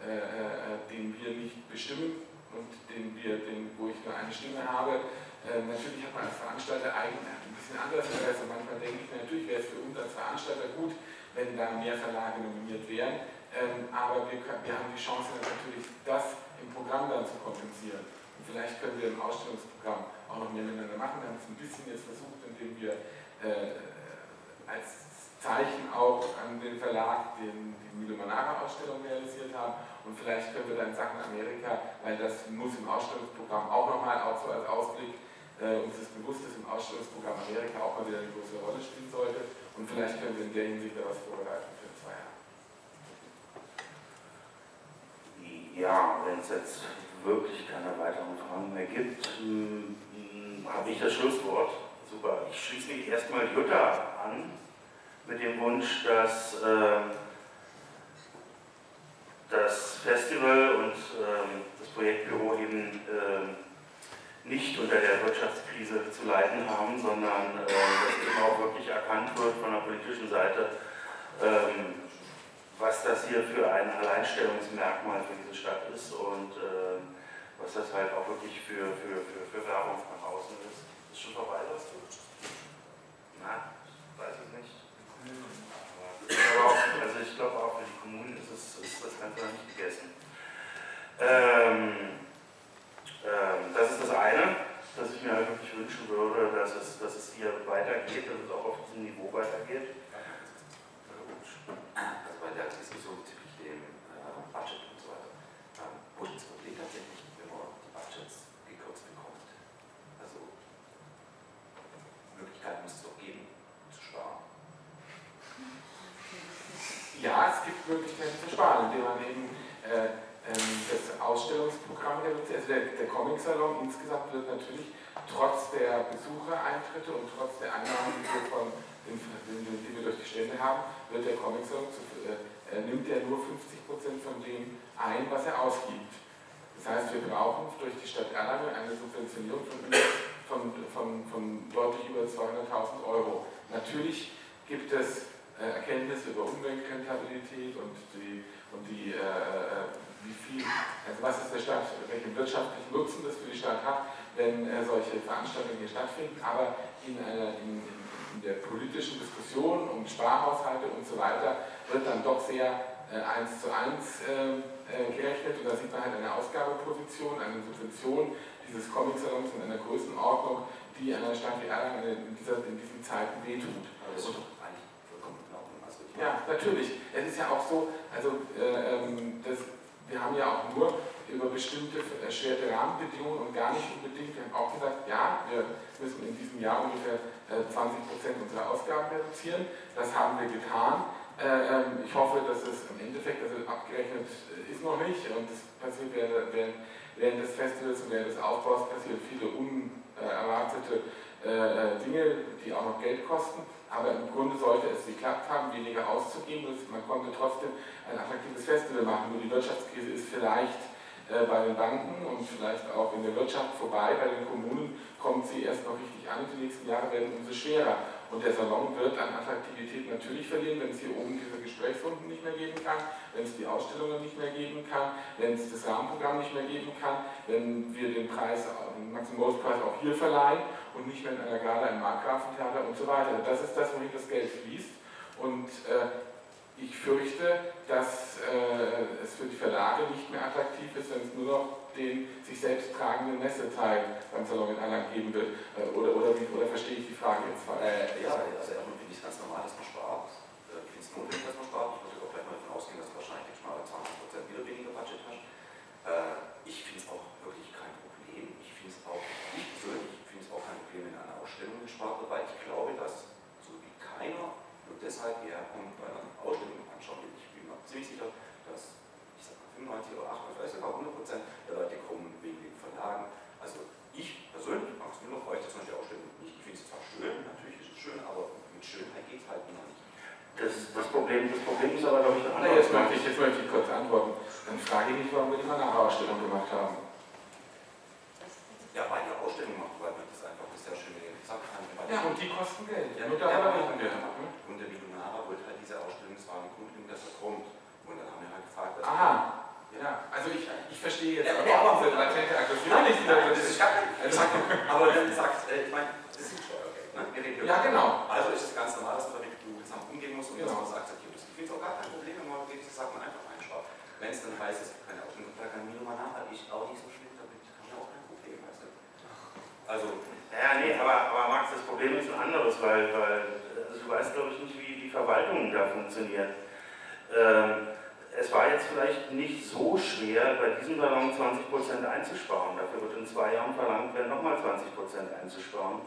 äh, äh, den wir nicht bestimmen und den wir, den, wo ich nur eine Stimme habe. Äh, natürlich hat man als Veranstalter eigentlich ein bisschen anderes Interesse. Manchmal denke ich mir, natürlich wäre es für uns als Veranstalter gut, wenn da mehr Verlage nominiert wären. Ähm, aber wir, können, wir haben die Chance natürlich, das im Programm dann zu kompensieren. Und vielleicht können wir im Ausstellungsprogramm auch noch mehr miteinander machen. Wir haben es ein bisschen jetzt versucht, indem wir äh, als Zeichen auch an den Verlag den, die Mühle Manara Ausstellung realisiert haben. Und vielleicht können wir dann Sachen Amerika, weil das muss im Ausstellungsprogramm auch nochmal, auch so als Ausblick, äh, uns ist bewusst, dass im Ausstellungsprogramm Amerika auch mal wieder eine größere Rolle spielen sollte. Und vielleicht können wir in der Hinsicht da was vorbereiten für zwei Jahre. Ja, wenn es jetzt wirklich keine weiteren Fragen mehr gibt, hm, habe ich das Schlusswort. Super. Ich schließe mich erstmal Jutta an mit dem Wunsch, dass äh, das Festival und äh, das Projektbüro eben äh, nicht unter der Wirtschaftskrise zu leiden haben, sondern äh, dass eben auch wirklich erkannt wird von der politischen Seite, ähm, was das hier für ein Alleinstellungsmerkmal für diese Stadt ist und äh, was das halt auch wirklich für, für, für, für Werbung nach außen ist. Ist schon vorbei, sagst du? Na, weiß ich nicht. Aber auch, also ich glaube auch für die Kommunen ist, es, ist das Ganze noch nicht gegessen. Ähm, ähm, das ist das eine, dass ich mir halt wirklich wünschen würde, dass es, dass es hier weitergeht, dass es auch auf diesem Niveau weitergeht. Also bei der Diskussion bezüglich dem äh, Budget und so weiter, ähm, das Problem tatsächlich, wenn man die Budgets gekürzt bekommt? Also Möglichkeiten muss es doch geben, zu sparen. Ja, es gibt Möglichkeiten zu sparen, indem man eben äh, ähm, das Ausstellungsprogramm reduziert. Also der, der Comic-Salon insgesamt wird natürlich trotz der Besuchereintritte und trotz der Einnahmen, die wir, von, die wir durch die Stände haben, wird der Comic-Salon, äh, äh, nimmt er nur 50% von dem ein, was er ausgibt. Das heißt, wir brauchen durch die Stadt Erlangen eine Subventionierung von, von, von, von deutlich über 200.000 Euro. Natürlich gibt es äh, Erkenntnisse über Umweltrentabilität und die, und die äh, äh, wie viel, also was ist der Stadt, welchen wirtschaftlichen Nutzen das für die Stadt hat, wenn äh, solche Veranstaltungen hier stattfinden, aber in, einer, in, in, der politischen Diskussion um Sparhaushalte und so weiter wird dann doch sehr äh, eins zu eins äh, gerechnet und da sieht man halt eine Ausgabeposition, eine Subvention dieses Comic-Salons in einer Größenordnung, die einer Stadt wie Erlangen in, dieser, in diesen Zeiten wehtut. Aber das ist doch eigentlich vollkommen in Ordnung. Also ja, natürlich. Es ist ja auch so, also äh, ähm, das, wir haben ja auch nur über bestimmte erschwerte Rahmenbedingungen und gar nicht unbedingt, wir haben auch gesagt, ja, wir müssen in diesem Jahr ungefähr äh, 20% unserer Ausgaben reduzieren. Das haben wir getan. Äh, ähm, ich hoffe, dass es im Endeffekt, also abgerechnet äh, ist noch nicht und das passiert während, während des Festivals und während des Aufbaus passieren viele unerwartete äh, Dinge, die auch noch Geld kosten. Aber im Grunde sollte es geklappt haben, weniger auszugeben. Man konnte trotzdem ein attraktives Festival machen. Nur die Wirtschaftskrise ist vielleicht äh, bei den Banken und vielleicht auch in der Wirtschaft vorbei. Bei den Kommunen kommt sie erst noch richtig an. Die nächsten Jahre werden umso schwerer. Und der Salon wird an Attraktivität natürlich verlieren, wenn es hier oben diese Gesprächsrunden nicht mehr geben kann, wenn es die Ausstellungen nicht mehr geben kann, wenn es das Rahmenprogramm nicht mehr geben kann, wenn wir den Preis, den Maximumspreis auch hier verleihen und nicht mehr in einer Gala im Markgrafentheater und so weiter. Das ist das, wohin das Geld fließt. Und äh, ich fürchte, dass äh, es für die Verlage nicht mehr attraktiv ist, wenn es nur noch den sich selbst tragenden Messeteil beim Salon in Anhang geben wird. Äh, oder, oder, wie, oder verstehe ich die Frage jetzt falsch? Äh, ja, also erstmal finde ich ganz normal, dass man spart. Äh, ich finde es notwendig, dass man spart. Ich würde auch gleich mal davon ausgehen, dass du wahrscheinlich mal 20% wieder weniger Budget hast. Äh, ich finde es auch wirklich kein Problem. Ich finde es auch, ich persönlich finde es auch kein Problem, wenn eine Ausstellung gespart wird, weil ich glaube, dass so wie keiner nur deshalb hierher kommt, weil er eine Ausstellung anschauen will. Ich bin mir ziemlich sicher, dass ich sag mal 95 oder 98, vielleicht sogar 100 Prozent der Leute kommen wegen den Verlagen. Also ich persönlich, Max Müller, freue ich das die Ausstellung nicht. Ich finde es zwar schön, natürlich ist es schön, aber mit Schönheit geht es halt immer nicht. Das, das, Problem, das Problem ist aber, glaube ich, eine andere. Jetzt möchte, ich, jetzt möchte ich kurz antworten. Dann frage ich mich, warum wir eine Ausstellung gemacht haben. Ja, weil die Ausstellung macht, weil man das einfach sehr schön gesagt haben. Ja, und die kosten Geld. Ja, nur darüber reden wir. Und der Millionär wollte halt diese Ausstellung, das war ein Grund, dass er kommt. Und dann haben wir halt gefragt, was Aha. Ja, also ich, ich verstehe jetzt ja, aber auch diese latente Aggression nein, nicht. Nein, das ist gar kein, also, aber dann sagt, äh, ich meine, das ist Steuergeld, ne? Wir ja, genau. Also ist es ganz normal, dass man damit zusammen umgehen muss und genau. dass man es akzeptiert. Ich finde es auch gar kein Problem, wenn man wirklich sagt, man einfach einspart. Wenn es dann heißt, es gibt keine Ausstellung, da kann Milo mal nach, ich auch nicht so schlimm damit, kann ich auch kein Problem, weißt du. Also. Ja, nee, aber, aber Max, das Problem ist ein anderes, weil, weil also du weißt, glaube ich, nicht, wie die Verwaltung da funktioniert. Ähm, es war jetzt vielleicht nicht so schwer, bei diesem Salon 20% einzusparen. Dafür wird in zwei Jahren verlangt werden, nochmal 20% einzusparen.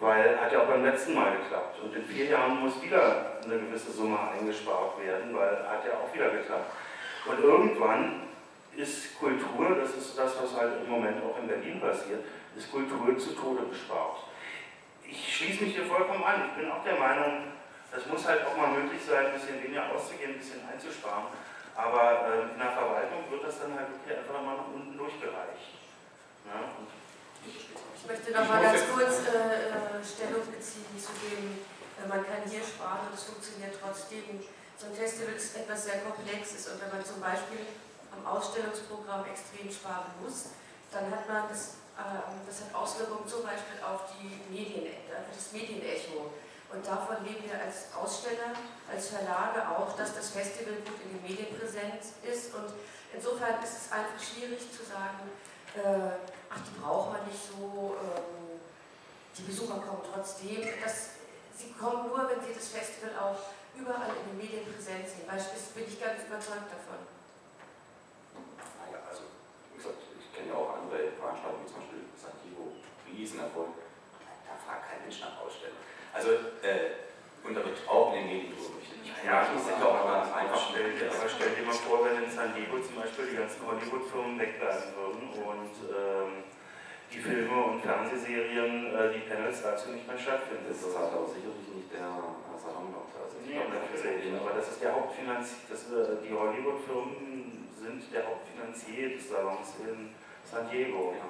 Weil hat ja auch beim letzten Mal geklappt. Und in vier Jahren muss wieder eine gewisse Summe eingespart werden, weil hat ja auch wieder geklappt. Und irgendwann ist Kultur, das ist das, was halt im Moment auch in Berlin passiert, ist Kultur zu Tode gespart. Ich schließe mich hier vollkommen an. Ich bin auch der Meinung, das muss halt auch mal möglich sein, ein bisschen weniger auszugehen, ein bisschen einzusparen. Aber äh, in der Verwaltung wird das dann halt wirklich einfach mal nach unten durchgereicht. Ja, ich möchte noch mal ganz kurz äh, äh, Stellung beziehen zu dem, äh, man kann hier sparen und es funktioniert trotzdem. So ein Festival ist etwas sehr Komplexes und wenn man zum Beispiel am Ausstellungsprogramm extrem sparen muss, dann hat man das, das hat Auswirkungen zum Beispiel auf die Medien, das Medienecho. Und davon leben wir als Aussteller, als Verlage auch, dass das Festival gut in den Medien präsent ist. Und insofern ist es einfach schwierig zu sagen, äh, ach, die braucht man nicht so, ähm, die Besucher kommen trotzdem. Das, sie kommen nur, wenn sie das Festival auch überall in den Medien präsent sehen. Beispielsweise bin ich ganz überzeugt davon. Naja, also, wie gesagt, ich kenne ja auch andere Veranstaltungen, wie zum Beispiel San Diego, Riesenerfolg. Da fragt kein Mensch nach Ausstellung. Also, äh, und da wird auch in den Medien. Ja, das ist ja auch ganz einfach. Stell, aber stell dir mal vor, wenn in San Diego zum Beispiel die ganzen Hollywood-Firmen wegbleiben würden und ähm, die Filme und Fernsehserien, äh, die Panels dazu nicht mehr stattfinden. Das hat aber sicherlich nicht der Salon gemacht. Also nee, natürlich, aber das ist der Hauptfinanzier, äh, die Hollywood-Firmen sind der Hauptfinanzier des Salons in San Diego. Ja.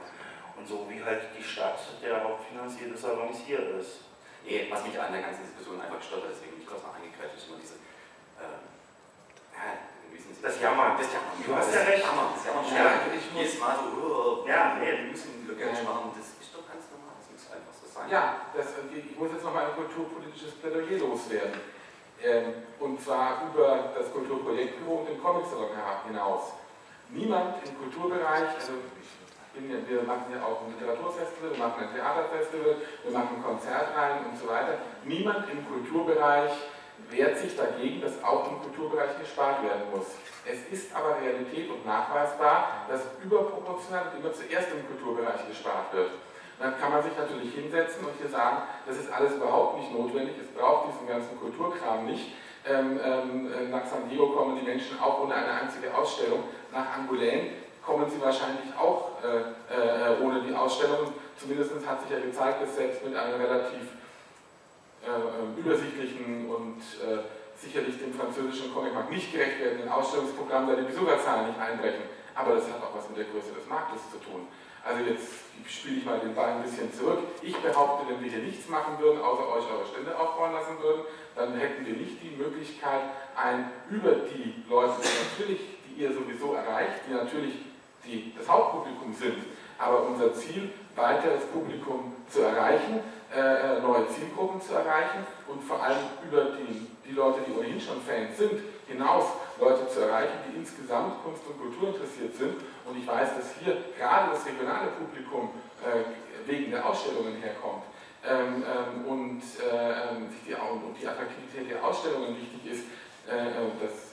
Und so wie halt die Stadt der Hauptfinanzier des Salons hier ist. Nee, was mich an der ganzen Diskussion einfach gestört hat, deswegen bin ich kurz mal eingekreist, ist immer diese das Jammern. Das Jammern. Du hast ja recht. Jammern. Das Jammern. Ja, ich muss jedes Mal so, oh, ja, nee. wir müssen Glückwunsch machen. Das ist doch ganz normal. Das muss einfach so sein. Ja, das, ich muss jetzt nochmal ein kulturpolitisches Plädoyer loswerden. Ähm, und zwar über das Kulturprojektbüro und den Comic-Salon hinaus. Niemand im Kulturbereich, also bin, wir machen ja auch ein Literaturfestival, wir machen ein Theaterfestival, wir machen Konzertreihen und so weiter. Niemand im Kulturbereich wehrt sich dagegen, dass auch im Kulturbereich gespart werden muss. Es ist aber Realität und nachweisbar, dass überproportional immer zuerst im Kulturbereich gespart wird. dann kann man sich natürlich hinsetzen und hier sagen, das ist alles überhaupt nicht notwendig, es braucht diesen ganzen Kulturkram nicht. Ähm, ähm, nach San Diego kommen die Menschen auch ohne eine einzige Ausstellung. Nach Angoulême kommen sie wahrscheinlich auch äh, äh, ohne die Ausstellung. Zumindest hat sich ja gezeigt, dass selbst mit einem relativ äh, übersichtlichen und äh, sicherlich dem französischen Comicmarkt nicht gerecht werdenden Ausstellungsprogramm da die Besucherzahlen nicht einbrechen. Aber das hat auch was mit der Größe des Marktes zu tun. Also jetzt spiele ich mal den Ball ein bisschen zurück. Ich behaupte, wenn wir hier nichts machen würden, außer euch eure Stände aufbauen lassen würden, dann hätten wir nicht die Möglichkeit, ein über die Leute, die natürlich, die ihr sowieso erreicht, die natürlich die, das Hauptpublikum sind, aber unser Ziel, weiteres Publikum zu erreichen, äh, neue Zielgruppen zu erreichen und vor allem über die, die Leute, die ohnehin schon Fans sind, hinaus Leute zu erreichen, die insgesamt Kunst und Kultur interessiert sind. Und ich weiß, dass hier gerade das regionale Publikum äh, wegen der Ausstellungen herkommt. Ähm, ähm, und, äh, ähm, die, und die Attraktivität der Ausstellungen wichtig ist, äh, äh dass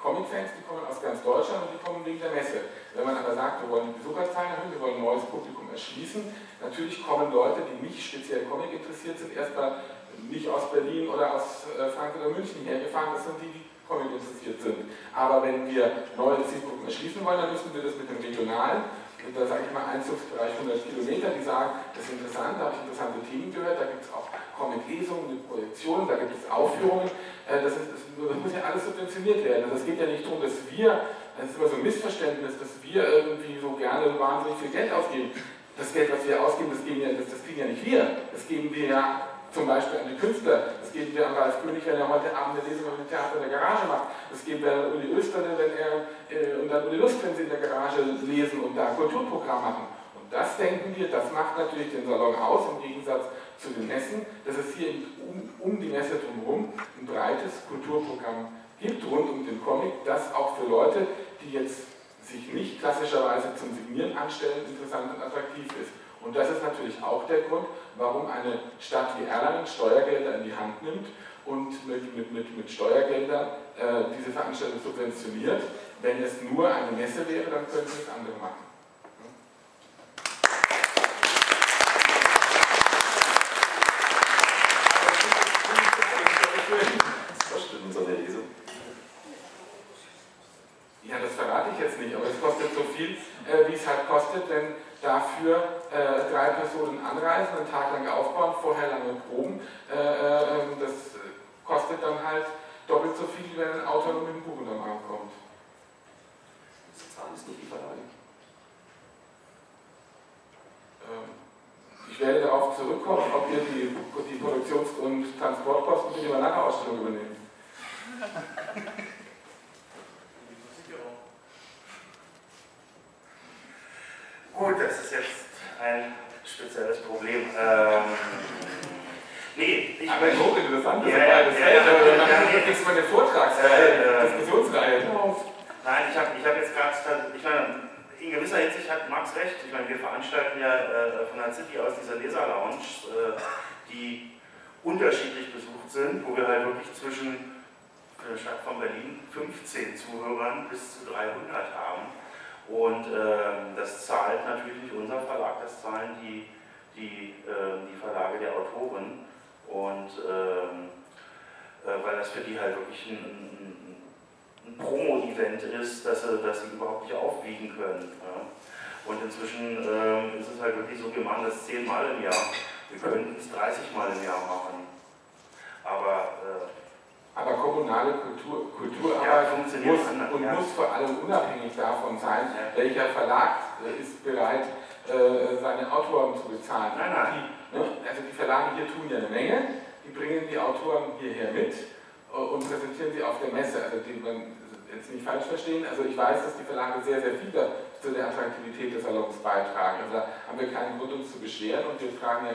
Comic-Fans, die kommen aus ganz Deutschland und die kommen wegen der Messe. Wenn man aber sagt, wir wollen die Besucherzahlen erhöhen, wir wollen ein neues Publikum erschließen, natürlich kommen Leute, die nicht speziell Comic interessiert sind, erstmal nicht aus Berlin oder aus äh, Frankfurt oder München hergefahren, das sind die, die Comic interessiert sind. Aber wenn wir neue Zielgruppen erschließen wollen, dann müssen wir das mit dem regionalen und da sage ich mal Einzugsbereich 100 Kilometer, die sagen, das ist interessant, da habe ich interessante Themen gehört, da gibt es auch Comic-Lesungen, Projektionen, da gibt es Aufführungen, äh, das, ist, das, muss ja alles subventioniert werden. Also es geht ja nicht darum, dass wir, das ist immer so ein Missverständnis, dass wir irgendwie so gerne wahnsinnig viel Geld ausgeben. Das Geld, was wir ausgeben, das, ja, das, das kriegen ja nicht wir, das geben wir ja zum Beispiel an die Künstler. Das geben wir an Ralf König, wenn er heute Abend eine Lesung im Theater in der Garage macht. Das geben wir an Uli Österle, wenn er äh, und an Uli Lust, wenn sie in der Garage lesen und da ein Kulturprogramm machen. Und das denken wir, das macht natürlich den Salon aus, im Gegensatz zu den Messen, dass es hier um, um die Messe drumherum ein breites Kulturprogramm gibt, rund um den Comic, das auch für Leute, die jetzt sich nicht klassischerweise zum Signieren anstellen, interessant und attraktiv ist. Und das ist natürlich auch der Grund, warum eine Stadt wie Erlangen Steuergelder in die Hand nimmt und mit, mit, mit, mit Steuergeldern äh, diese Veranstaltung subventioniert. Wenn es nur eine Messe wäre, dann könnten es andere machen.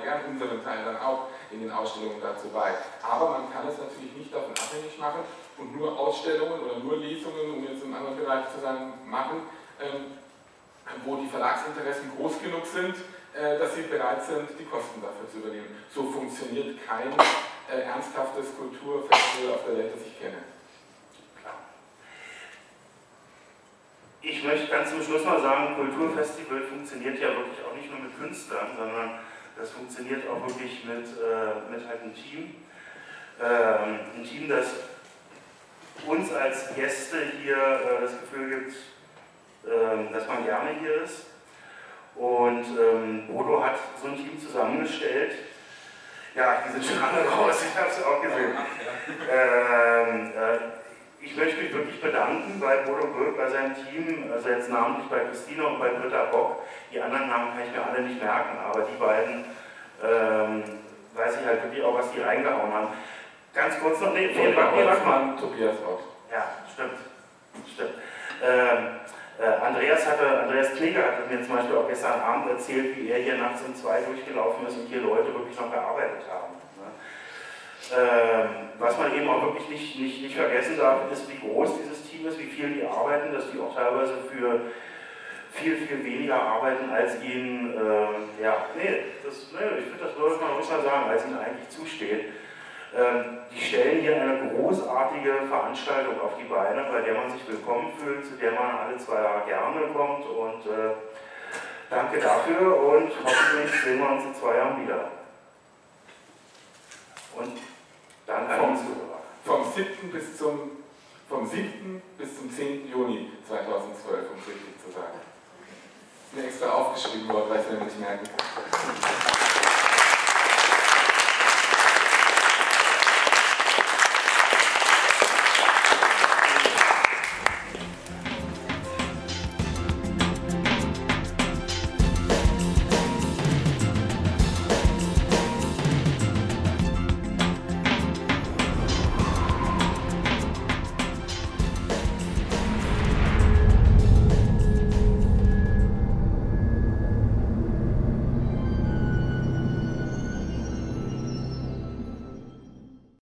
Gern unseren Teil dann auch in den Ausstellungen dazu bei. Aber man kann es natürlich nicht davon abhängig machen und nur Ausstellungen oder nur Lesungen, um jetzt im anderen Bereich zu sagen, machen, ähm, wo die Verlagsinteressen groß genug sind, äh, dass sie bereit sind, die Kosten dafür zu übernehmen. So funktioniert kein äh, ernsthaftes Kulturfestival auf der Welt, das ich kenne. Ich möchte ganz zum Schluss mal sagen, Kulturfestival funktioniert ja wirklich auch nicht nur mit Künstlern, sondern das funktioniert auch wirklich mit, äh, mit halt einem Team. Ähm, ein Team, das uns als Gäste hier äh, das Gefühl gibt, ähm, dass man gerne hier ist. Und ähm, Bodo hat so ein Team zusammengestellt. Ja, die sind schon alle raus, ich habe es auch gesehen. Ähm, äh, ich möchte mich wirklich bedanken bei Bodo Böck, bei seinem Team, also jetzt namentlich bei Christine und bei Britta Bock. Die anderen Namen kann ich mir alle nicht merken, aber die beiden ähm, weiß ich halt wirklich auch, was die reingehauen haben. Ganz kurz noch, nee, nee, warte, mal. Tobias Ott. Ja, stimmt. Stimmt. Ähm, äh, Andreas, hatte, Andreas Knieger hat mir zum Beispiel auch gestern Abend erzählt, wie er hier nachts um zwei durchgelaufen ist und hier Leute wirklich noch gearbeitet haben. Ähm, was man eben auch wirklich nicht, nicht, nicht vergessen darf, ist, wie groß dieses Team ist, wie viel die arbeiten, dass die auch teilweise für viel, viel weniger arbeiten, als ihnen, äh, ja, nee, das, nee ich finde, das sollte man ruhig mal sagen, als ihnen eigentlich zusteht. Ähm, die stellen hier eine großartige Veranstaltung auf die Beine, bei der man sich willkommen fühlt, zu der man alle zwei Jahre gerne kommt und äh, danke dafür und hoffentlich sehen wir uns in zwei Jahren wieder. Und dann an Vom, vom 7. bis zum vom 7. bis zum 10. Juni 2012, um es richtig zu sagen. Ist mir extra aufgeschrieben worden, weil ich mir nicht merken kann.